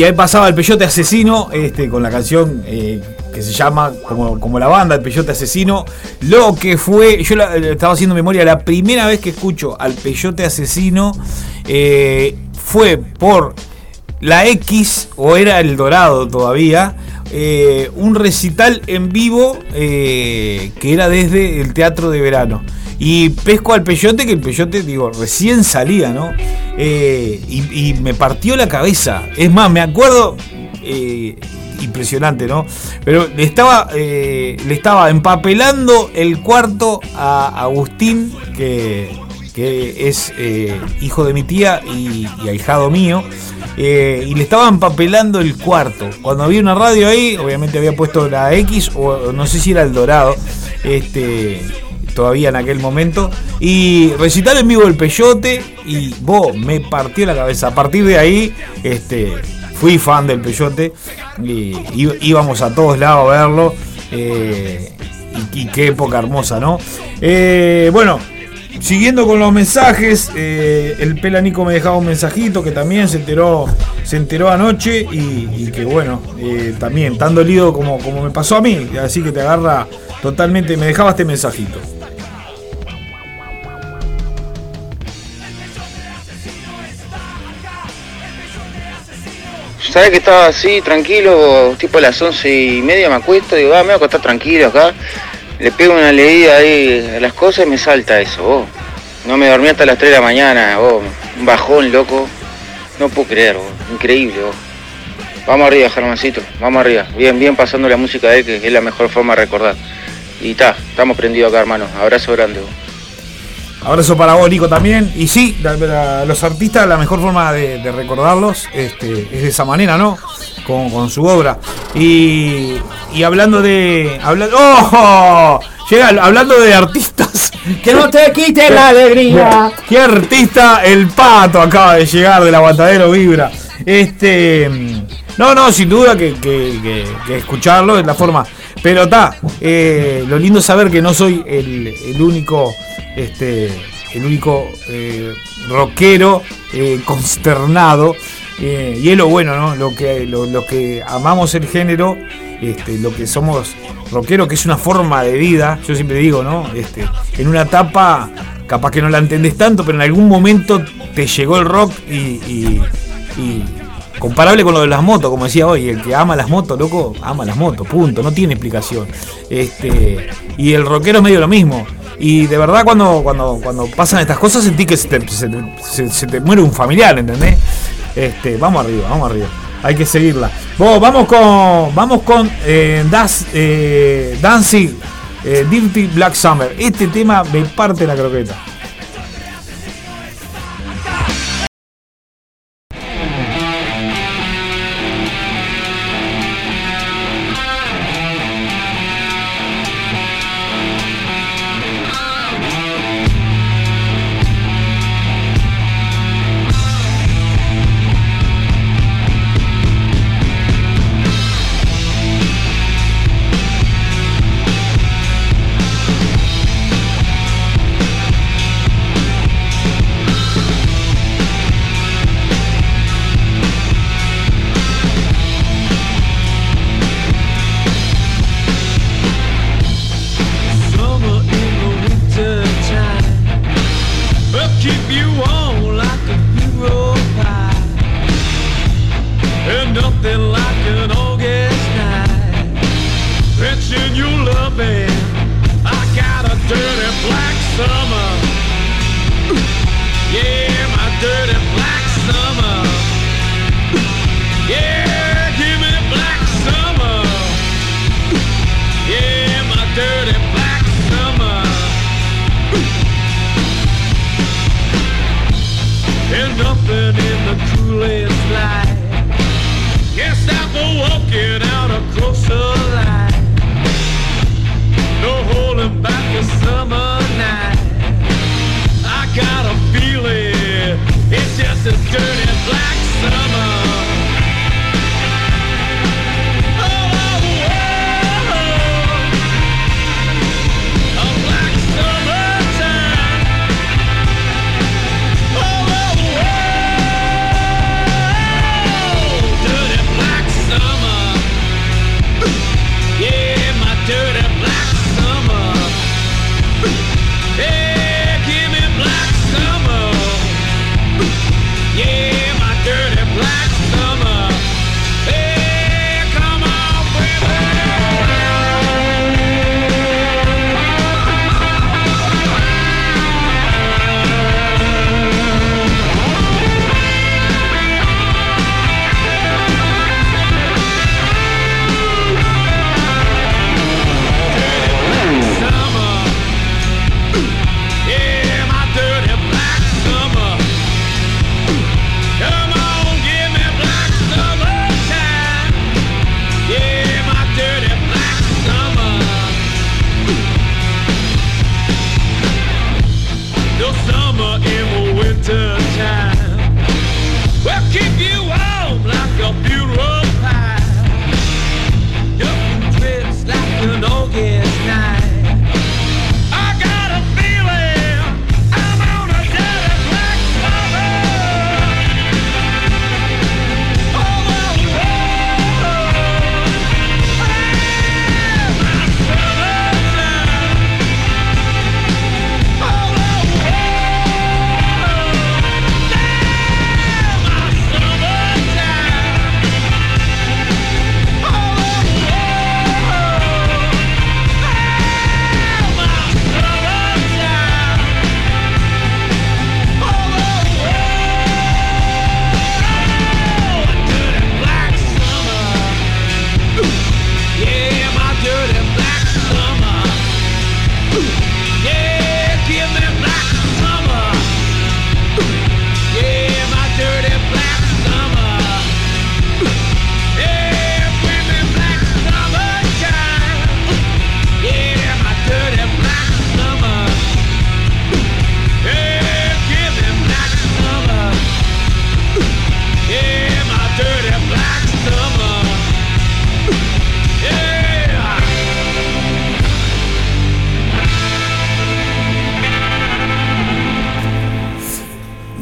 Y ahí pasaba el Peyote Asesino, este, con la canción eh, que se llama, como, como la banda, el Peyote Asesino. Lo que fue, yo eh, estaba haciendo memoria, la primera vez que escucho al Peyote Asesino eh, fue por la X, o era el Dorado todavía, un recital en vivo que era desde el Teatro de Verano. Y pesco al peyote, que el peyote, digo, recién salía, ¿no? Eh, y, me partió la cabeza. Es más, me acuerdo, eh, impresionante, ¿no? Pero le estaba, eh, le estaba empapelando el cuarto a Agustín, que, que es hijo de mi tía y, ahijado mío. y le estaba empapelando el cuarto. Cuando había una radio ahí, obviamente había puesto la X o no sé si era el Dorado. Este, todavía en aquel momento. Y recitar en vivo el peyote y vos me partió la cabeza. A partir de ahí, este, fui fan del peyote y íbamos a todos lados a verlo. eh, y, qué época hermosa, ¿no? Eh, bueno. Siguiendo con los mensajes, eh, el Pelanico me dejaba un mensajito que también se enteró, se enteró anoche y, que bueno, también tan dolido como, como me pasó a mí, así que te agarra totalmente, me dejaba este mensajito. ¿Sabes que estaba así, tranquilo, tipo a las once y media me acuesto, digo, ah, me voy a acostar tranquilo acá, le pego una leída ahí a las cosas y me salta eso, vos. No me dormí hasta las 3 de la mañana, vos, un bajón, loco. No puedo creer, vos, increíble. Vamos arriba, Germancito, vamos arriba. Bien, bien pasando la música de él, que es la mejor forma de recordar. Y está, estamos prendidos acá, hermano. Abrazo grande. Abrazo para vos, Nico, también. Y sí, la- la- los artistas, la mejor forma de, recordarlos este, es de esa manera, ¿no? Con, su obra. Y, hablando de. Habla, ¡Oh! Llega, hablando de artistas. Que no te quite la alegría. ¿Qué artista? El pato acaba de llegar del aguantadero Vibra. Este. No, no, sin duda que- que escucharlo es la forma. Pero está, lo lindo saber que no soy el, único. Este. El único eh, rockero eh, consternado. eh, y es lo bueno, ¿no? Lo que, lo, que amamos el género, este, lo que somos rockeros, que es una forma de vida, yo siempre digo, ¿no? Este, en una etapa, capaz que no la entendés tanto, pero en algún momento te llegó el rock y comparable con lo de las motos, como decía hoy, el que ama las motos, loco, ama las motos, punto, no tiene explicación. Este, y el rockero es medio lo mismo. Y de verdad cuando, cuando, cuando pasan estas cosas sentí que se te, muere un familiar, ¿entendés? Este, vamos arriba, vamos arriba. Hay que seguirla. Vos, vamos con. Vamos con eh, Das- eh, Dancing eh, Dirty Black Summer. Este tema me parte la croqueta.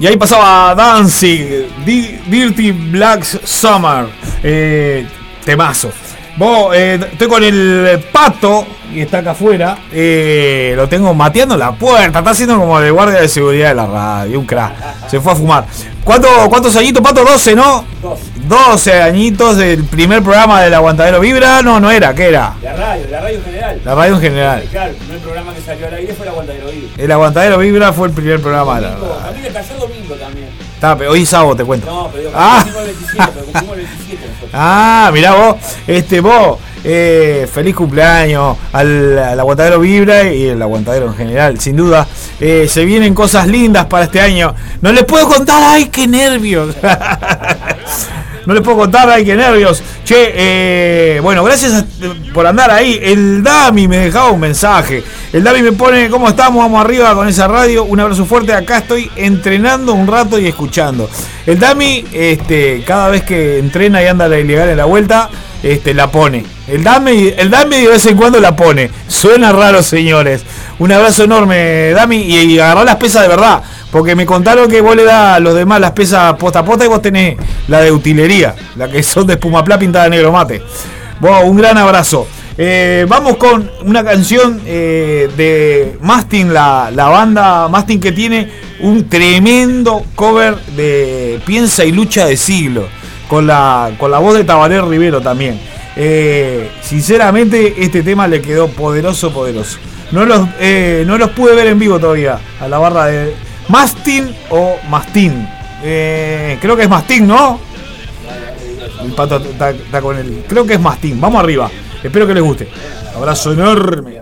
Y ahí pasaba Dancing, Di- Dirty Black Summer. Eh, temazo. Vos, eh, estoy con el pato, que está acá afuera. eh, lo tengo mateando en la puerta. Está haciendo como de guardia de seguridad de la radio. Un crack. Se fue a fumar. ¿Cuánto, ¿Cuántos añitos, pato? 12, ¿no? 12 añitos del primer programa del Aguantadero Vibra. No, no era, ¿qué era? La radio, la radio en general. La radio en general. Claro, el primer programa que salió al aire fue el Aguantadero Vibra fue el primer programa la Domingo, radio. También el domingo también. Está, pero hoy es sábado, te cuento. No, pero Ah. el 27, pero cumplimos el 27 nosotros. Ah, mirá vos, este vos, eh, feliz cumpleaños al, al aguantadero Vibra y el aguantadero en general, sin duda. Eh, se vienen cosas lindas para este año. No les puedo contar, ay, qué nervios. no les puedo contar, ay, qué nervios. Che, eh, bueno, gracias por andar ahí. El Dami me dejaba un mensaje. El Dami me pone, ¿cómo estamos? Vamos arriba con esa radio. Un abrazo fuerte. Acá estoy entrenando un rato y escuchando. El Dami, este, cada vez que entrena y anda la ilegal en la vuelta, este, la pone. El Dami, el Dami de vez en cuando la pone. Suena raro, señores. Un abrazo enorme, Dami. Y, y agarrá las pesas de verdad. Porque me contaron que vos le das a los demás las pesas posta a posta y vos tenés la de utilería. La que son de espuma plá pintada de negro mate. Vos, un gran abrazo. Eh, vamos con una canción eh, de Mastin, la, la banda Mastin que tiene un tremendo cover de Piensa y Lucha de Siglo, con la, con la voz de Tabaré Rivero también. Eh, sinceramente, este tema le quedó poderoso, poderoso. No los, eh, no los pude ver en vivo todavía, a la barra de Mastin o Mastin. Eh, creo que es Mastin, ¿no? El pato está, con el. Creo que es Mastín. Vamos arriba. Espero que les guste. Abrazo enorme.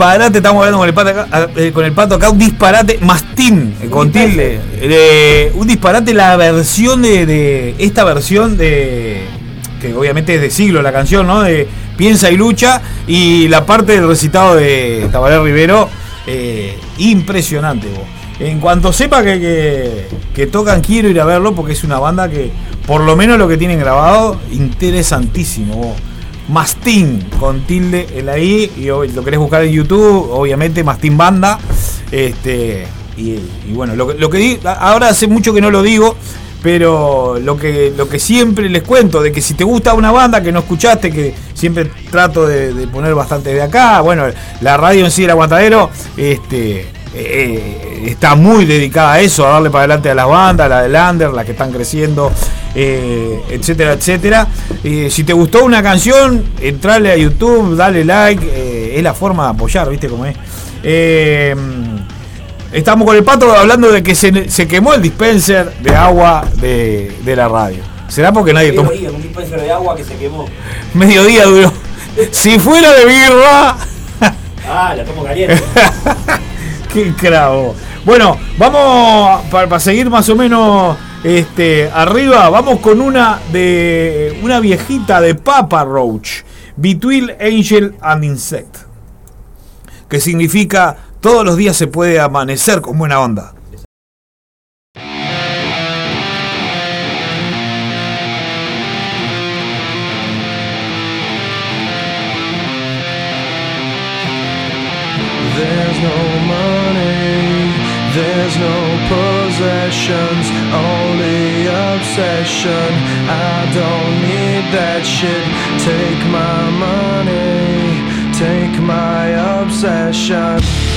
Disparate, estamos hablando con el pato acá, eh, con el pato acá un disparate, mastín, eh, con tilde. Eh, un disparate la versión de, de- esta versión de que obviamente es de siglo la canción, ¿no? De Piensa y lucha y la parte del recitado de Tabaré Rivero, eh, impresionante, vos. En cuanto sepa que, que, que tocan, quiero ir a verlo porque es una banda que, por lo menos lo que tienen grabado, interesantísimo. vos. Mastín con tilde el ahí y lo querés buscar en YouTube, obviamente Mastín Banda. Este y, bueno, lo, lo que ahora hace mucho que no lo digo, pero lo que lo que siempre les cuento de que si te gusta una banda que no escuchaste, que siempre trato de, poner bastante de acá, bueno, la radio en sí el aguantadero, este eh, está muy dedicada a eso, a darle para adelante a las bandas, la de Lander, las que están creciendo, eh, etcétera, etcétera. Eh, si te gustó una canción, entrale a YouTube, dale like, eh, es la forma de apoyar, ¿viste cómo es? Eh, estamos con el pato hablando de que se, se quemó el dispenser de agua de, de la radio. ¿Será porque nadie tomó? Un dispenser de agua que se quemó. Mediodía duró. Si fuera de birra. Ah, la tomo caliente. Qué cravo. Bueno, vamos para, seguir más o menos este, arriba. Vamos con una de una viejita de Papa Roach, Between Angel and Insect, que significa todos los días se puede amanecer con buena onda. There's no possessions, only obsession. I don't need that shit. Take my money, take my obsession.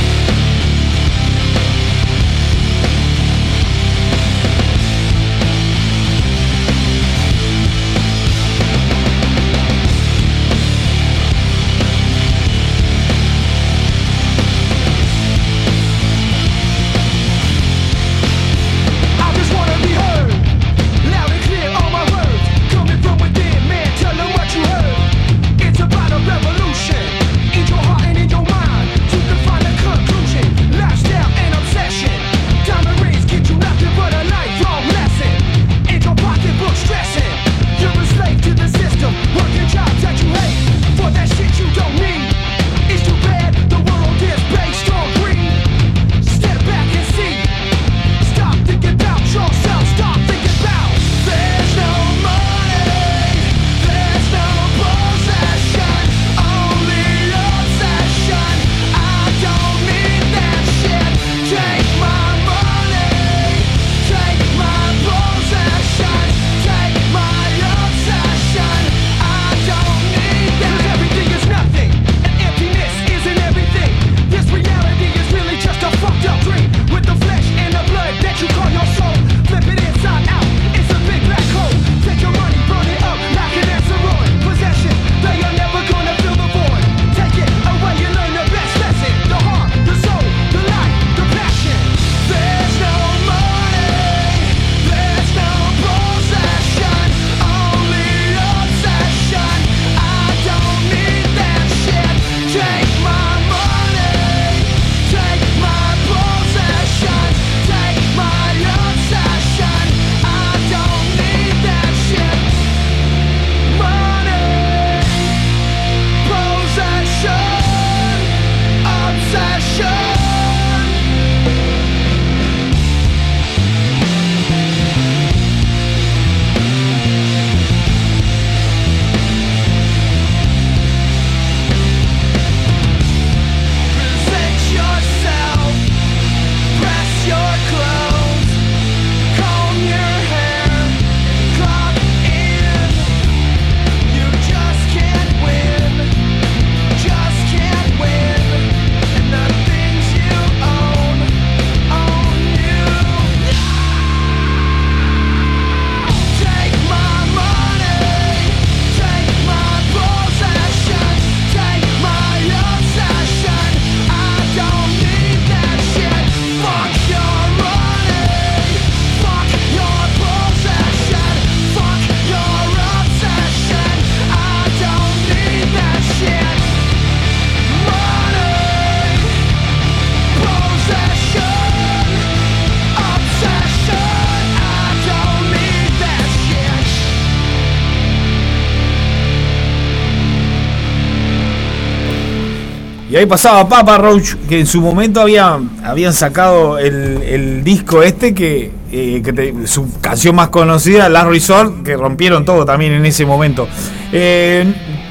Pasaba Papa Roach, que en su momento habían, habían sacado el, el disco este que, eh, su canción más conocida, Last Resort, que rompieron todo también en ese momento. Eh,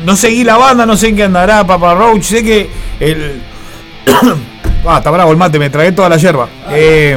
no seguí la banda, no sé en qué andará Papa Roach, sé que el. ah, está bravo el mate, me tragué toda la yerba. Eh,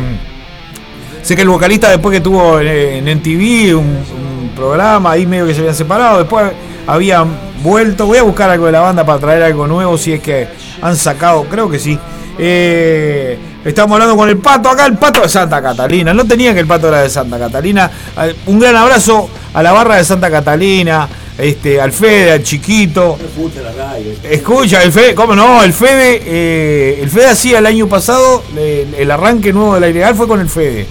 sé que el vocalista después que tuvo en, en MTV un, un programa, ahí medio que se habían separado, después habían vuelto. Voy a buscar algo de la banda para traer algo nuevo, si es que han sacado, creo que sí. Eh, estamos hablando con el pato acá, el pato de Santa Catalina. No tenía que el pato era de Santa Catalina. Eh, Un gran abrazo a la barra de Santa Catalina, este, al Fede, al Chiquito. Escucha la radio. Escucha, el Fede, ¿cómo no? El Fede, eh, el Fede hacía el año pasado, el, el arranque nuevo de la ilegal fue con el Fede.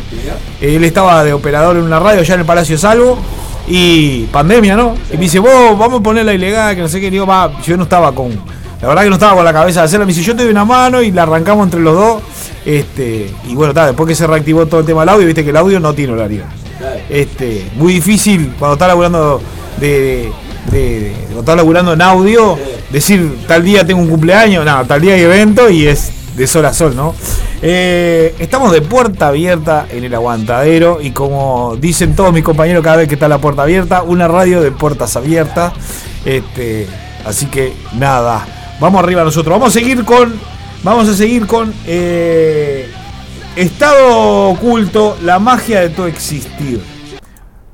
Él estaba de operador en una radio allá en el Palacio Salvo y pandemia, ¿no? Y me dice, vos, vamos a poner la ilegal, que no sé qué. Digo, va, yo no estaba con, la verdad que no estaba con la cabeza de hacerla. Me dice, yo te doy una mano y la arrancamos entre los dos. Este, y bueno, está, después que se reactivó todo el tema del audio, viste que el audio no tiene horario. Este, muy difícil cuando estás laburando de, cuando estás laburando en audio, decir tal día tengo un cumpleaños, no, tal día hay evento y es de sol a sol, ¿no? Eh, estamos de puerta abierta en el aguantadero y como dicen todos mis compañeros cada vez que está la puerta abierta, una radio de puertas abiertas. Este, así que nada, vamos arriba nosotros. Vamos a seguir con, vamos a seguir con eh, Estado oculto, la magia de todo existir.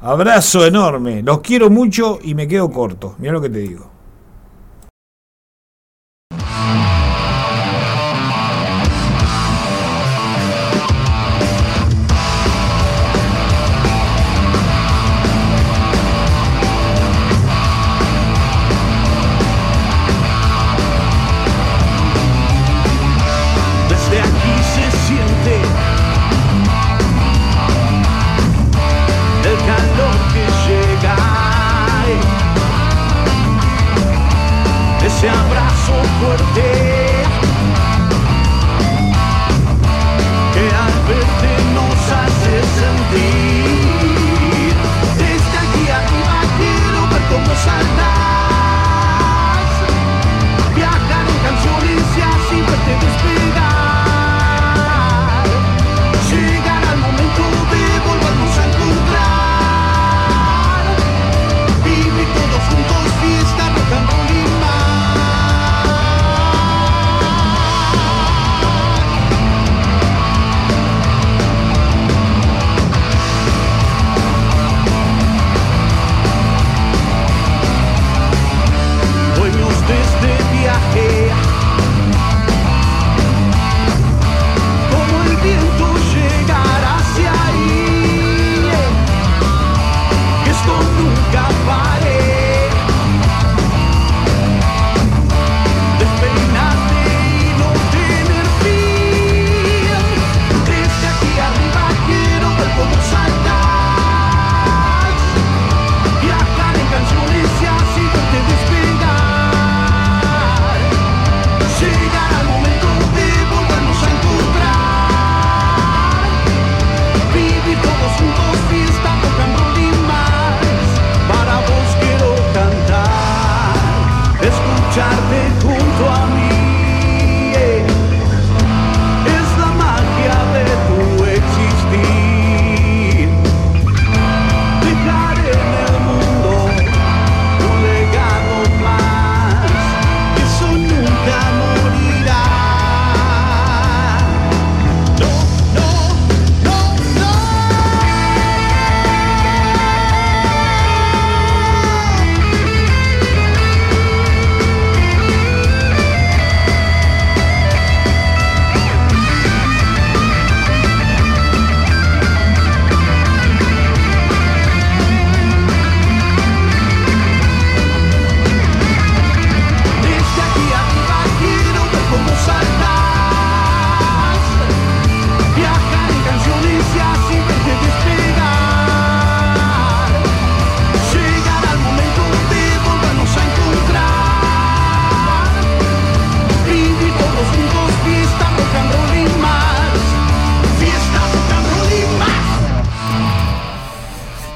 Abrazo enorme, los quiero mucho y me quedo corto. Mira lo que te digo.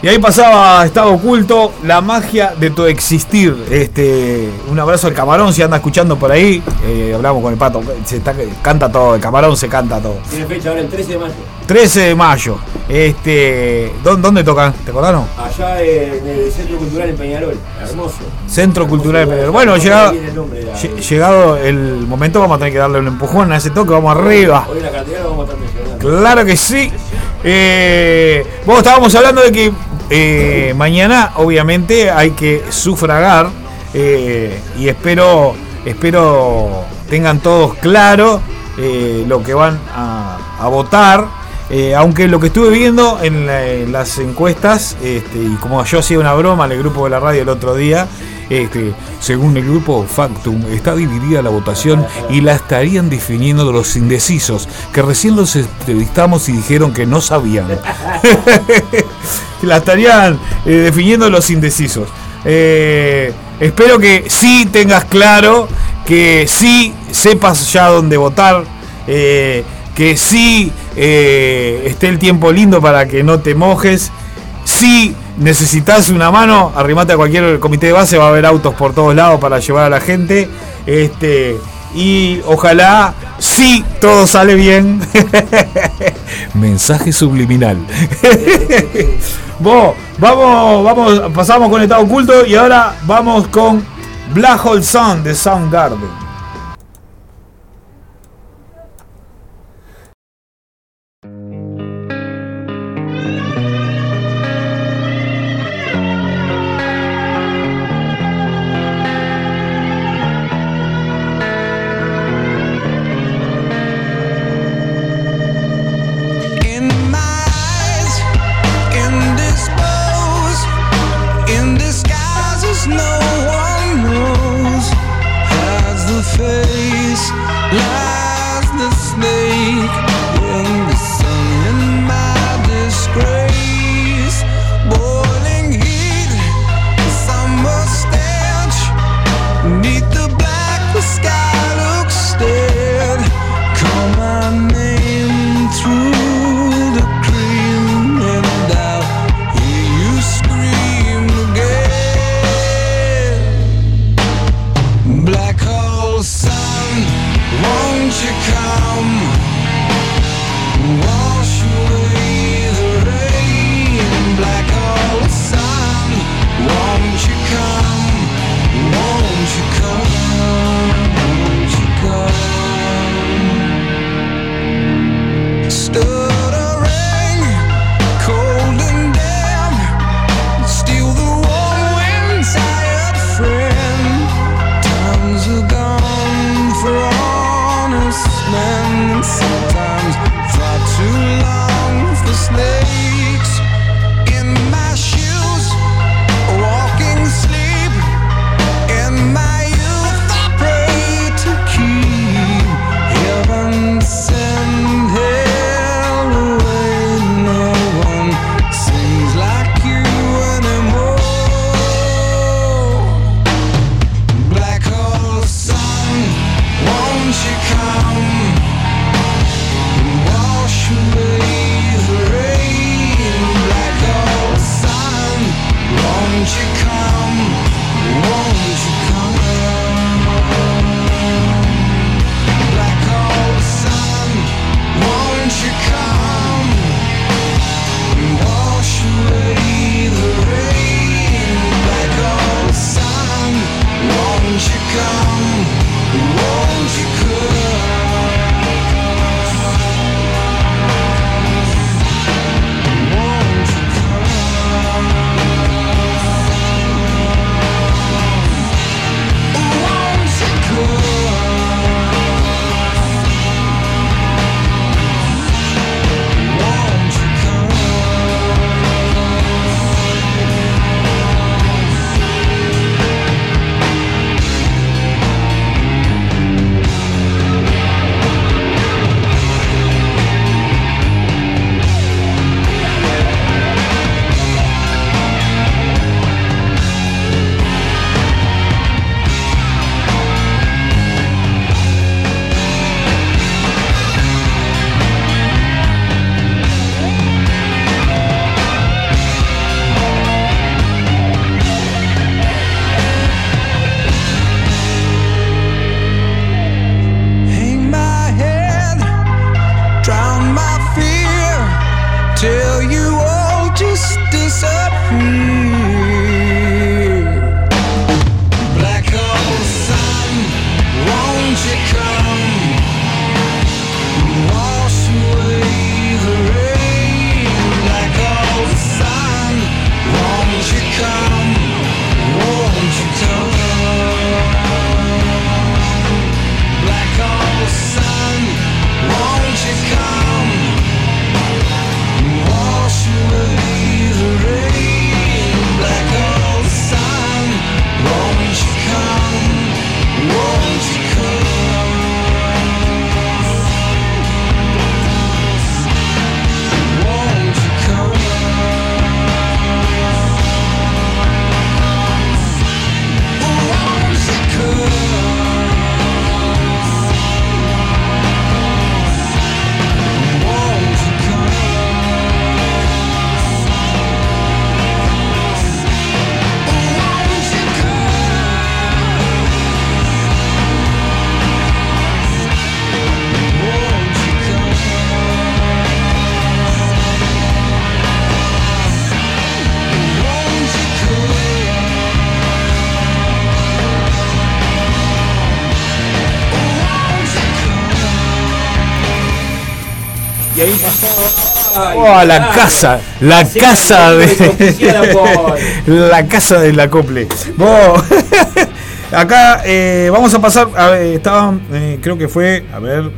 Y ahí pasaba Estado Oculto, la magia de tu existir. Este, un abrazo al camarón si anda escuchando por ahí. Eh, hablamos con el pato, se está- canta todo, el camarón se canta todo. Tiene fecha ahora el 13 de mayo. 13 de mayo. Este, ¿dó- ¿Dónde tocan? ¿Te acordaron? Allá en el Centro Cultural en Peñarol. Hermoso. Centro Cultural de Peñarol. Bueno, llegado, el llegado el momento, vamos a tener que darle un empujón a ese toque, vamos arriba. Hoy en la lo vamos a estar. Claro que sí. Eh, bueno, estábamos hablando de que eh, mañana, obviamente, hay que sufragar eh, y espero, espero tengan todos claro eh, lo que van a, votar. Aunque lo que estuve viendo en las encuestas, este, y como yo hacía una broma en el grupo de la radio el otro día, este, según el grupo Factum, está dividida la votación y la estarían definiendo los indecisos, que recién los entrevistamos y dijeron que no sabían. la estarían eh, definiendo los indecisos. Eh, espero que sí tengas claro, que sí sepas ya dónde votar, eh, que sí esté el tiempo lindo para que no te mojes. Si necesitas una mano, arrimate a cualquier comité de base, va a haber autos por todos lados para llevar a la gente. Este, y ojalá, si todo sale bien. Mensaje subliminal. Vos, vamos, vamos, pasamos con estado oculto y ahora vamos con Black Hole Sun de Soundgarden. Oh, a la casa, la casa de. la casa del acople. Vos, acá eh, vamos a pasar. A ver, estaban, eh, creo que fue. A ver.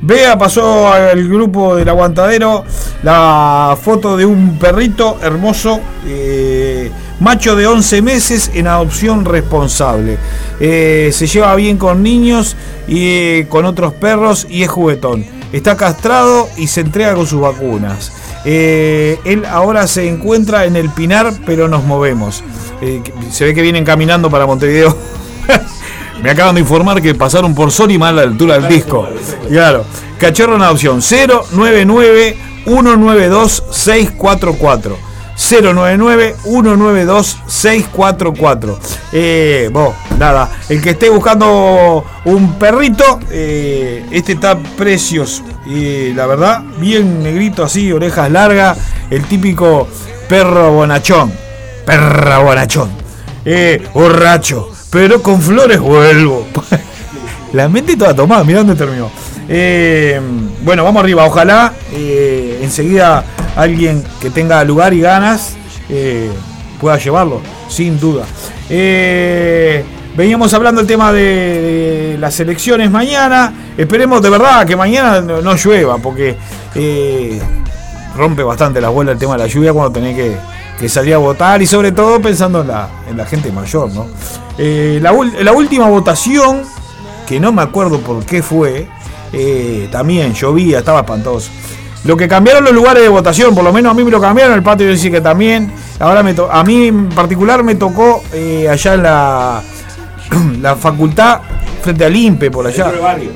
Bea pasó al grupo del aguantadero la foto de un perrito hermoso, eh, macho de 11 meses en adopción responsable. Eh, se lleva bien con niños y eh, con otros perros y es juguetón. Está castrado y se entrega con sus vacunas. Eh, él ahora se encuentra en el Pinar, pero nos movemos. Eh, se ve que vienen caminando para Montevideo. Me acaban de informar que pasaron por Sol y mal a la altura del disco. Claro. Cachorro en adopción. 099 192 644. 099 192 644. Eh, vos, nada. El que esté buscando un perrito, eh, este está precioso. Y la verdad, bien negrito así, orejas largas. El típico perro bonachón. Perra bonachón. Eh, borracho. Pero con flores vuelvo. La mente toda tomada, mirá dónde terminó. Eh, bueno, vamos arriba. Ojalá eh, enseguida alguien que tenga lugar y ganas eh, pueda llevarlo, sin duda. Eh, veníamos hablando del tema de, las elecciones mañana. Esperemos de verdad que mañana no, llueva, porque eh, rompe bastante la bola el tema de la lluvia cuando tenés que, que salir a votar y sobre todo pensando en la, en la gente mayor, ¿no? Eh, la, última votación, que no me acuerdo por qué fue, eh, también llovía, estaba espantoso. Lo que cambiaron los lugares de votación, por lo menos a mí me lo cambiaron, el patio dice que también. Ahora me to- a mí en particular me tocó allá en la, la facultad, frente al INPE, por allá. Dentro del barrio.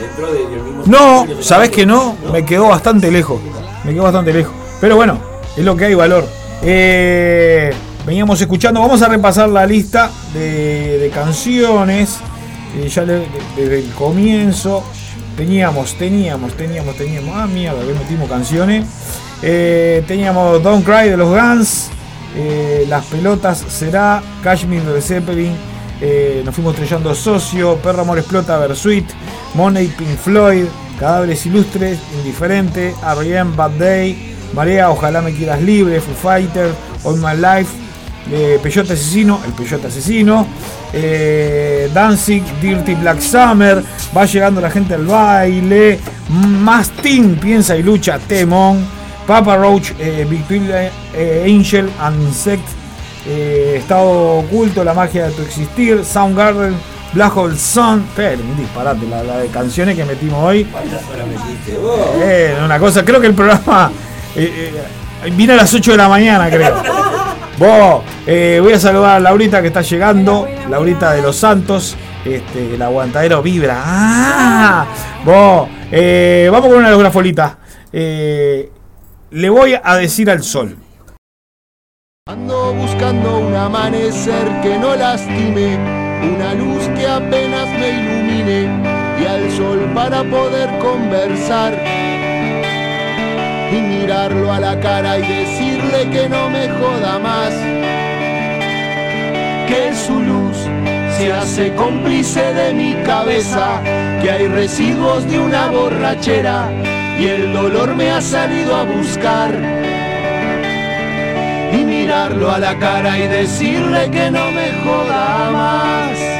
Dentro de- del mismo No, sabes que no, me quedó bastante lejos. Me quedó bastante lejos. Pero bueno, es lo que hay valor. Eh, veníamos escuchando, vamos a repasar la lista de, de canciones. eh, ya le- desde el comienzo. Teníamos, teníamos, teníamos, teníamos. Ah, mierda, que metimos canciones. Eh, teníamos Don't Cry de los Guns. las pelotas será. Kashmir de Zeppelin. Eh, nos fuimos estrellando Socio. Perro Amor Explota Versuit. Money Pink Floyd. Cadáveres Ilustres. Indiferente. R.E.M. Bad Day. Marea, Ojalá Me Quieras Libre. Foo Fighter. All My Life. eh, Peyote Asesino. El Peyote Asesino. eh, Danzig. Dirty Black Summer. Va llegando la gente al baile. Mastin. Piensa y lucha. Temon. Papa Roach. Eh, Victoria eh, Angel. Insect. Eh, Estado Oculto. La Magia de Tu Existir. Soundgarden. Black Hole Sun. Pero, un disparate la, la de canciones que metimos hoy. ¿Cuántas horas metiste vos? Eh, una cosa, creo que el programa eh, eh, viene a las 8 de la mañana, creo. Vos, eh, voy a saludar a Laurita que está llegando, Laurita de los Santos, este, el aguantadero vibra. ¡Ah! Vos, eh, vamos con una de las grafolitas. Eh, le voy a decir al sol. Ando buscando un amanecer que no lastime, una luz que apenas me ilumine y al sol para poder conversar y mirarlo a la cara y decirle que no me joda más, que su luz se hace cómplice de mi cabeza, que hay residuos de una borrachera y el dolor me ha salido a buscar mirarlo a la cara y decirle que no me joda más.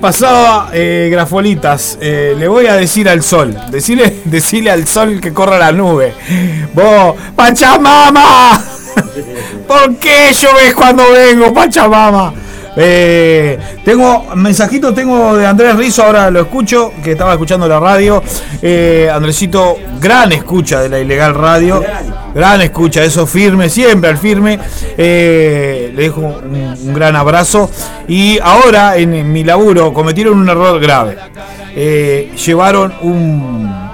Pasaba eh, Grafolitas. eh, le voy a decir al sol. Decirle, decirle al sol que corra la nube. Vos, Pachamama. ¿Por qué lloves cuando vengo, Pachamama? Eh, tengo mensajito, tengo de Andrés Rizo, ahora lo escucho, que estaba escuchando la radio. Eh, Andresito, gran escucha de la ilegal radio. Escucha, eso firme, siempre al firme. Eh, le dejo un, gran abrazo. Y ahora en, mi laburo cometieron un error grave. Eh, llevaron un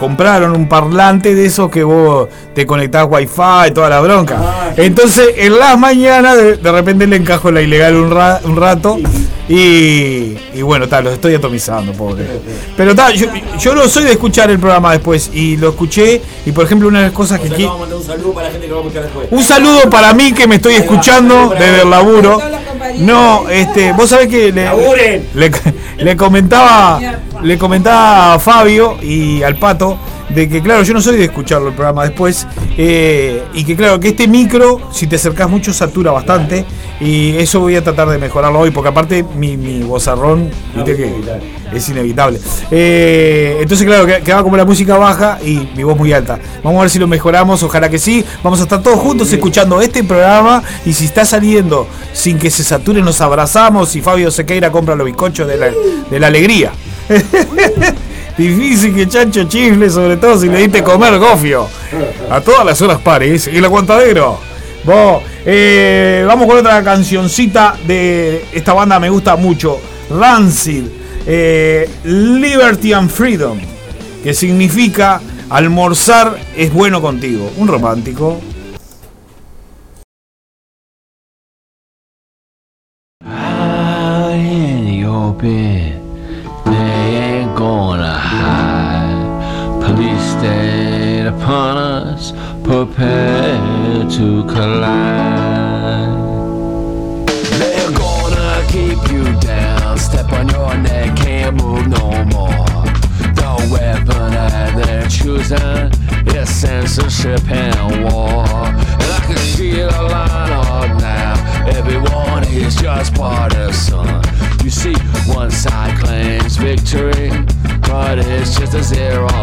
compraron un parlante de esos que vos te conectás wifi y toda la bronca. Entonces en las mañanas de, repente le encajo la ilegal un, ra- un rato y, y bueno, tal, los estoy atomizando, pobre. Pero tal, yo no soy de escuchar el programa después y lo escuché y por ejemplo una de las cosas que O sea, quiero... vamos a mandar un saludo para la gente que lo va a escuchar después. Un saludo para mí que me estoy escuchando desde el laburo. No, este, vos sabés que le, le, le comentaba, le comentaba a Fabio y al Pato de que claro, yo no soy de escucharlo el programa después eh, y que claro, que este micro, si te acercás mucho, satura bastante y eso voy a tratar de mejorarlo hoy porque aparte mi, mi vozarrón, viste que es inevitable. Eh, entonces claro, que, que va como la música baja y mi voz muy alta. Vamos a ver si lo mejoramos, ojalá que sí. Vamos a estar todos juntos escuchando este programa y si está saliendo sin que se sature nos abrazamos y Fabio Sequeira compra los bizcochos de la, de la alegría. Difícil que Chancho chifle, sobre todo si le diste comer gofio. A todas las horas pares. El aguantadero. Vos, eh, vamos con otra cancioncita de esta banda, me gusta mucho. Rancid. eh, Liberty and Freedom. Que significa almorzar es bueno contigo. Un romántico. Zero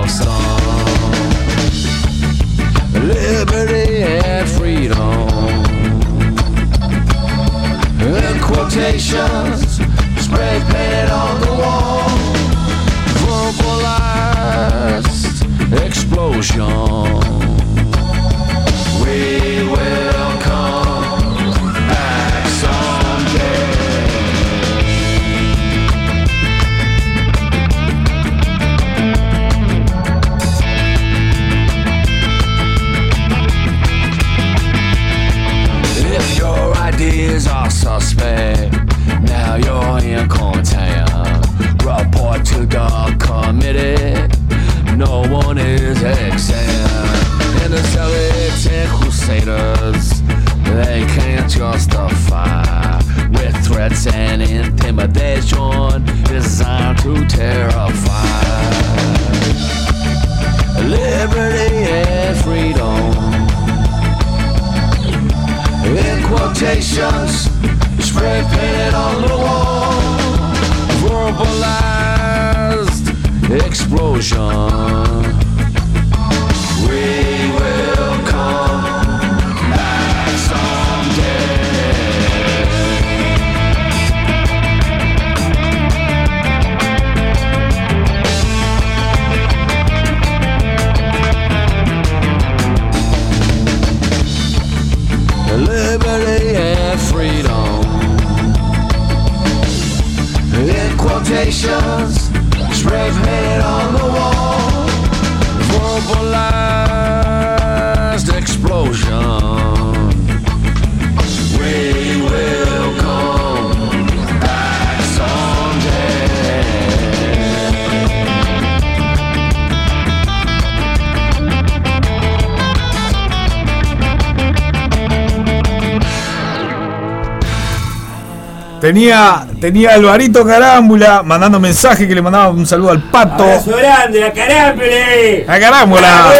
Tenía, tenía Alvarito Carámbula mandando mensaje que le mandaba un saludo al pato. Abrazo grande, la carámbule. La Carámbula.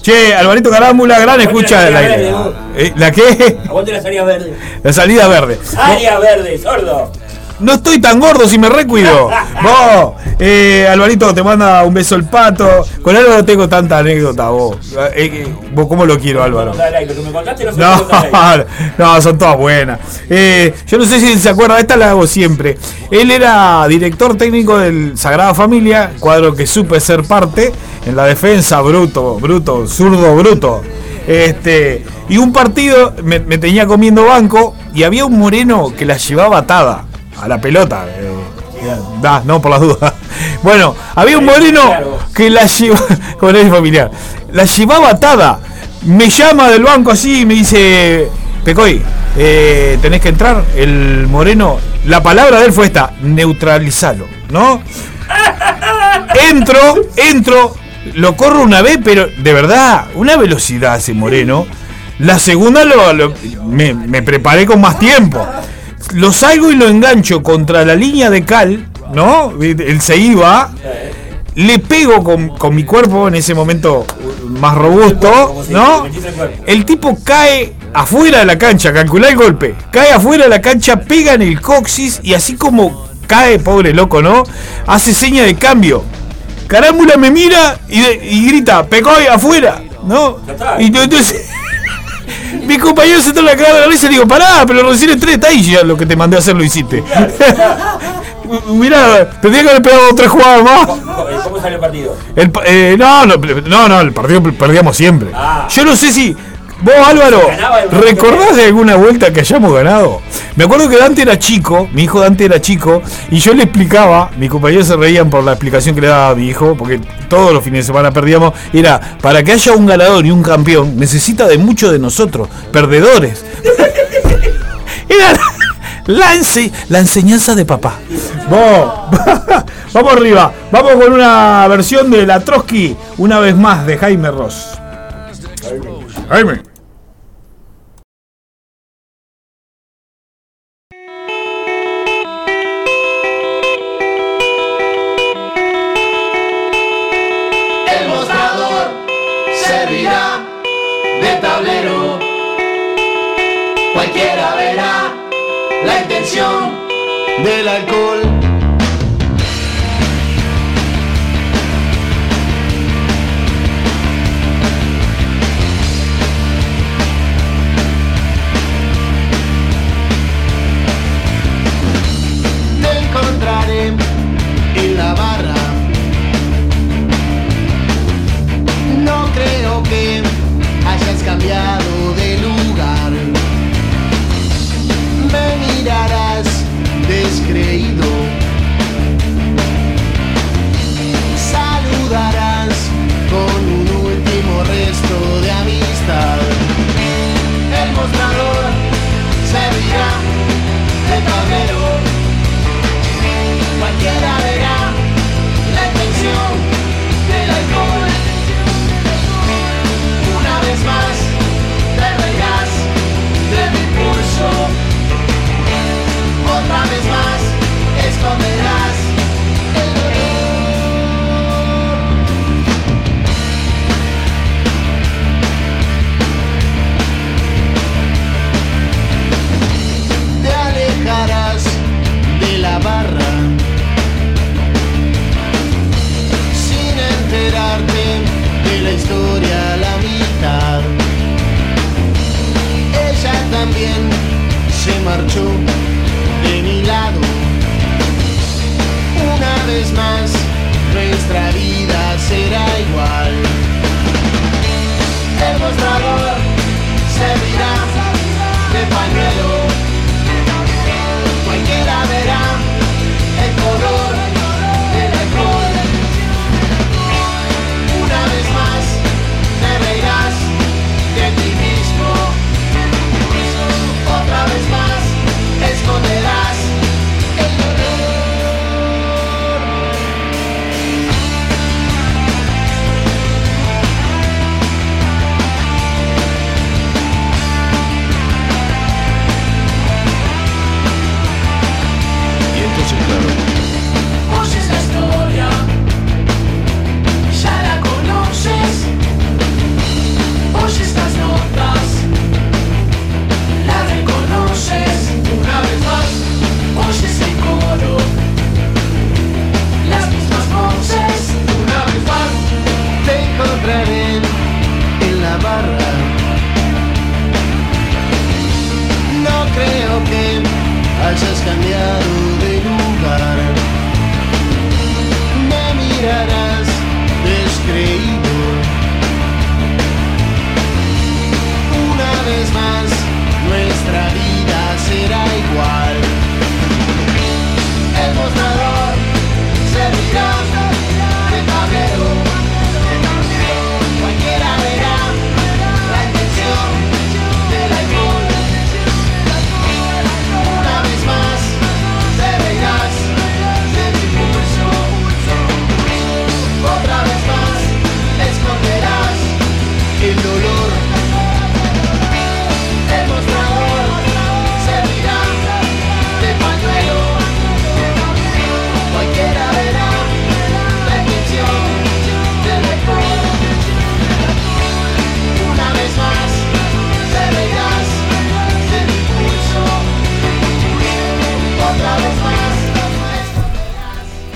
Che, Alvarito Carámbula, gran escucha del la aire. Eh, ¿La qué? Aguante la salida verde. La salida verde. Área verde, sordo. No estoy tan gordo si me recuido. Vos, eh, Alvarito, te manda un beso el pato. Con Álvaro no tengo tanta anécdota, vos. Eh, eh, vos, ¿cómo lo quiero, Álvaro? No no, son todas buenas. Eh, yo no sé si se acuerda, esta la hago siempre. Él era director técnico del Sagrada Familia, cuadro que supe ser parte en la defensa, bruto, bruto, zurdo, bruto. Este, y un partido me, me tenía comiendo banco y había un moreno que la llevaba atada a la pelota. eh, da, no, por las dudas. Bueno, había un moreno que la llevaba, con el familiar, la llevaba atada. Me llama del banco así y me dice, Pecoy, eh, tenés que entrar. El moreno, la palabra de él fue esta, neutralizalo, ¿no? Entro, entro, lo corro una vez, pero de verdad, una velocidad ese moreno. La segunda lo, lo- me, me preparé con más tiempo. Lo salgo y lo engancho contra la línea de cal, ¿no? Él se iba. Le pego con, con mi cuerpo en ese momento más robusto, ¿no? El tipo cae afuera de la cancha, calculá el golpe. Cae afuera de la cancha, pega en el coxis y así como cae, pobre loco, ¿no? Hace seña de cambio. Carámbula me mira y, y grita, Pecoy, afuera, ¿no? Y entonces, mi compañero se trae la cara de la risa y digo, pará, pero recién entré, está ahí ya lo que te mandé a hacer lo hiciste. Mirá, tendría que haber pegado tres jugadas más. ¿Cómo sale el partido? El eh, no, no, no, no, el partido perdíamos siempre. Yo no sé si. Vos, Álvaro, el ¿recordás de alguna vuelta que hayamos ganado? Me acuerdo que Dante era chico, mi hijo Dante era chico, y yo le explicaba, mis compañeros se reían por la explicación que le daba a mi hijo, porque todos los fines de semana perdíamos, era, para que haya un ganador y un campeón, necesita de muchos de nosotros, perdedores. Era la, ense- la enseñanza de papá. Vos, vamos arriba, vamos con una versión de la Trotsky, una vez más, de Jaime Ross. Jaime. del alcohol. Te encontraré en la barra. No creo que hayas cambiado de lugar. Me mirarás descreído. Saludarás con un último resto de amistad. El mostrador servirá de tablero. Cualquiera verá la intención. Esconderás el dolor, te alejarás de la barra sin enterarte de la historia, la mitad, ella también se marchó de mi lado. Una vez más, nuestra vida será igual. El mostrador servirá de pañuelo. Cualquiera verá el color hayas cambiado de lugar.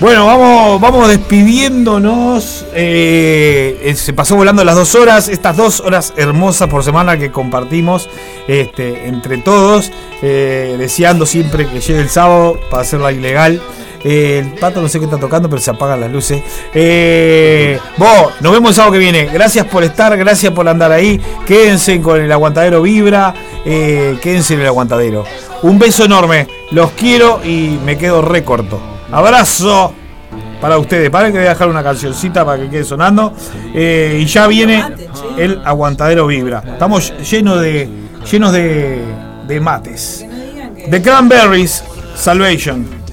Bueno, vamos, vamos despidiéndonos. Eh, eh, se pasó volando las dos horas, estas dos horas hermosas por semana que compartimos este, entre todos, eh, deseando siempre que llegue el sábado para hacerla ilegal. El pato no sé qué está tocando, pero se apagan las luces. Vos, nos vemos el sábado que viene. Gracias por estar, gracias por andar ahí. Quédense con el aguantadero Vibra. quédense en el aguantadero. Un beso enorme. Los quiero y me quedo re corto. Abrazo para ustedes. Para que voy a dejar una cancioncita para que quede sonando. Eh, y ya viene el aguantadero Vibra. Estamos llenos de llenos de, de mates. The Cranberries Salvation.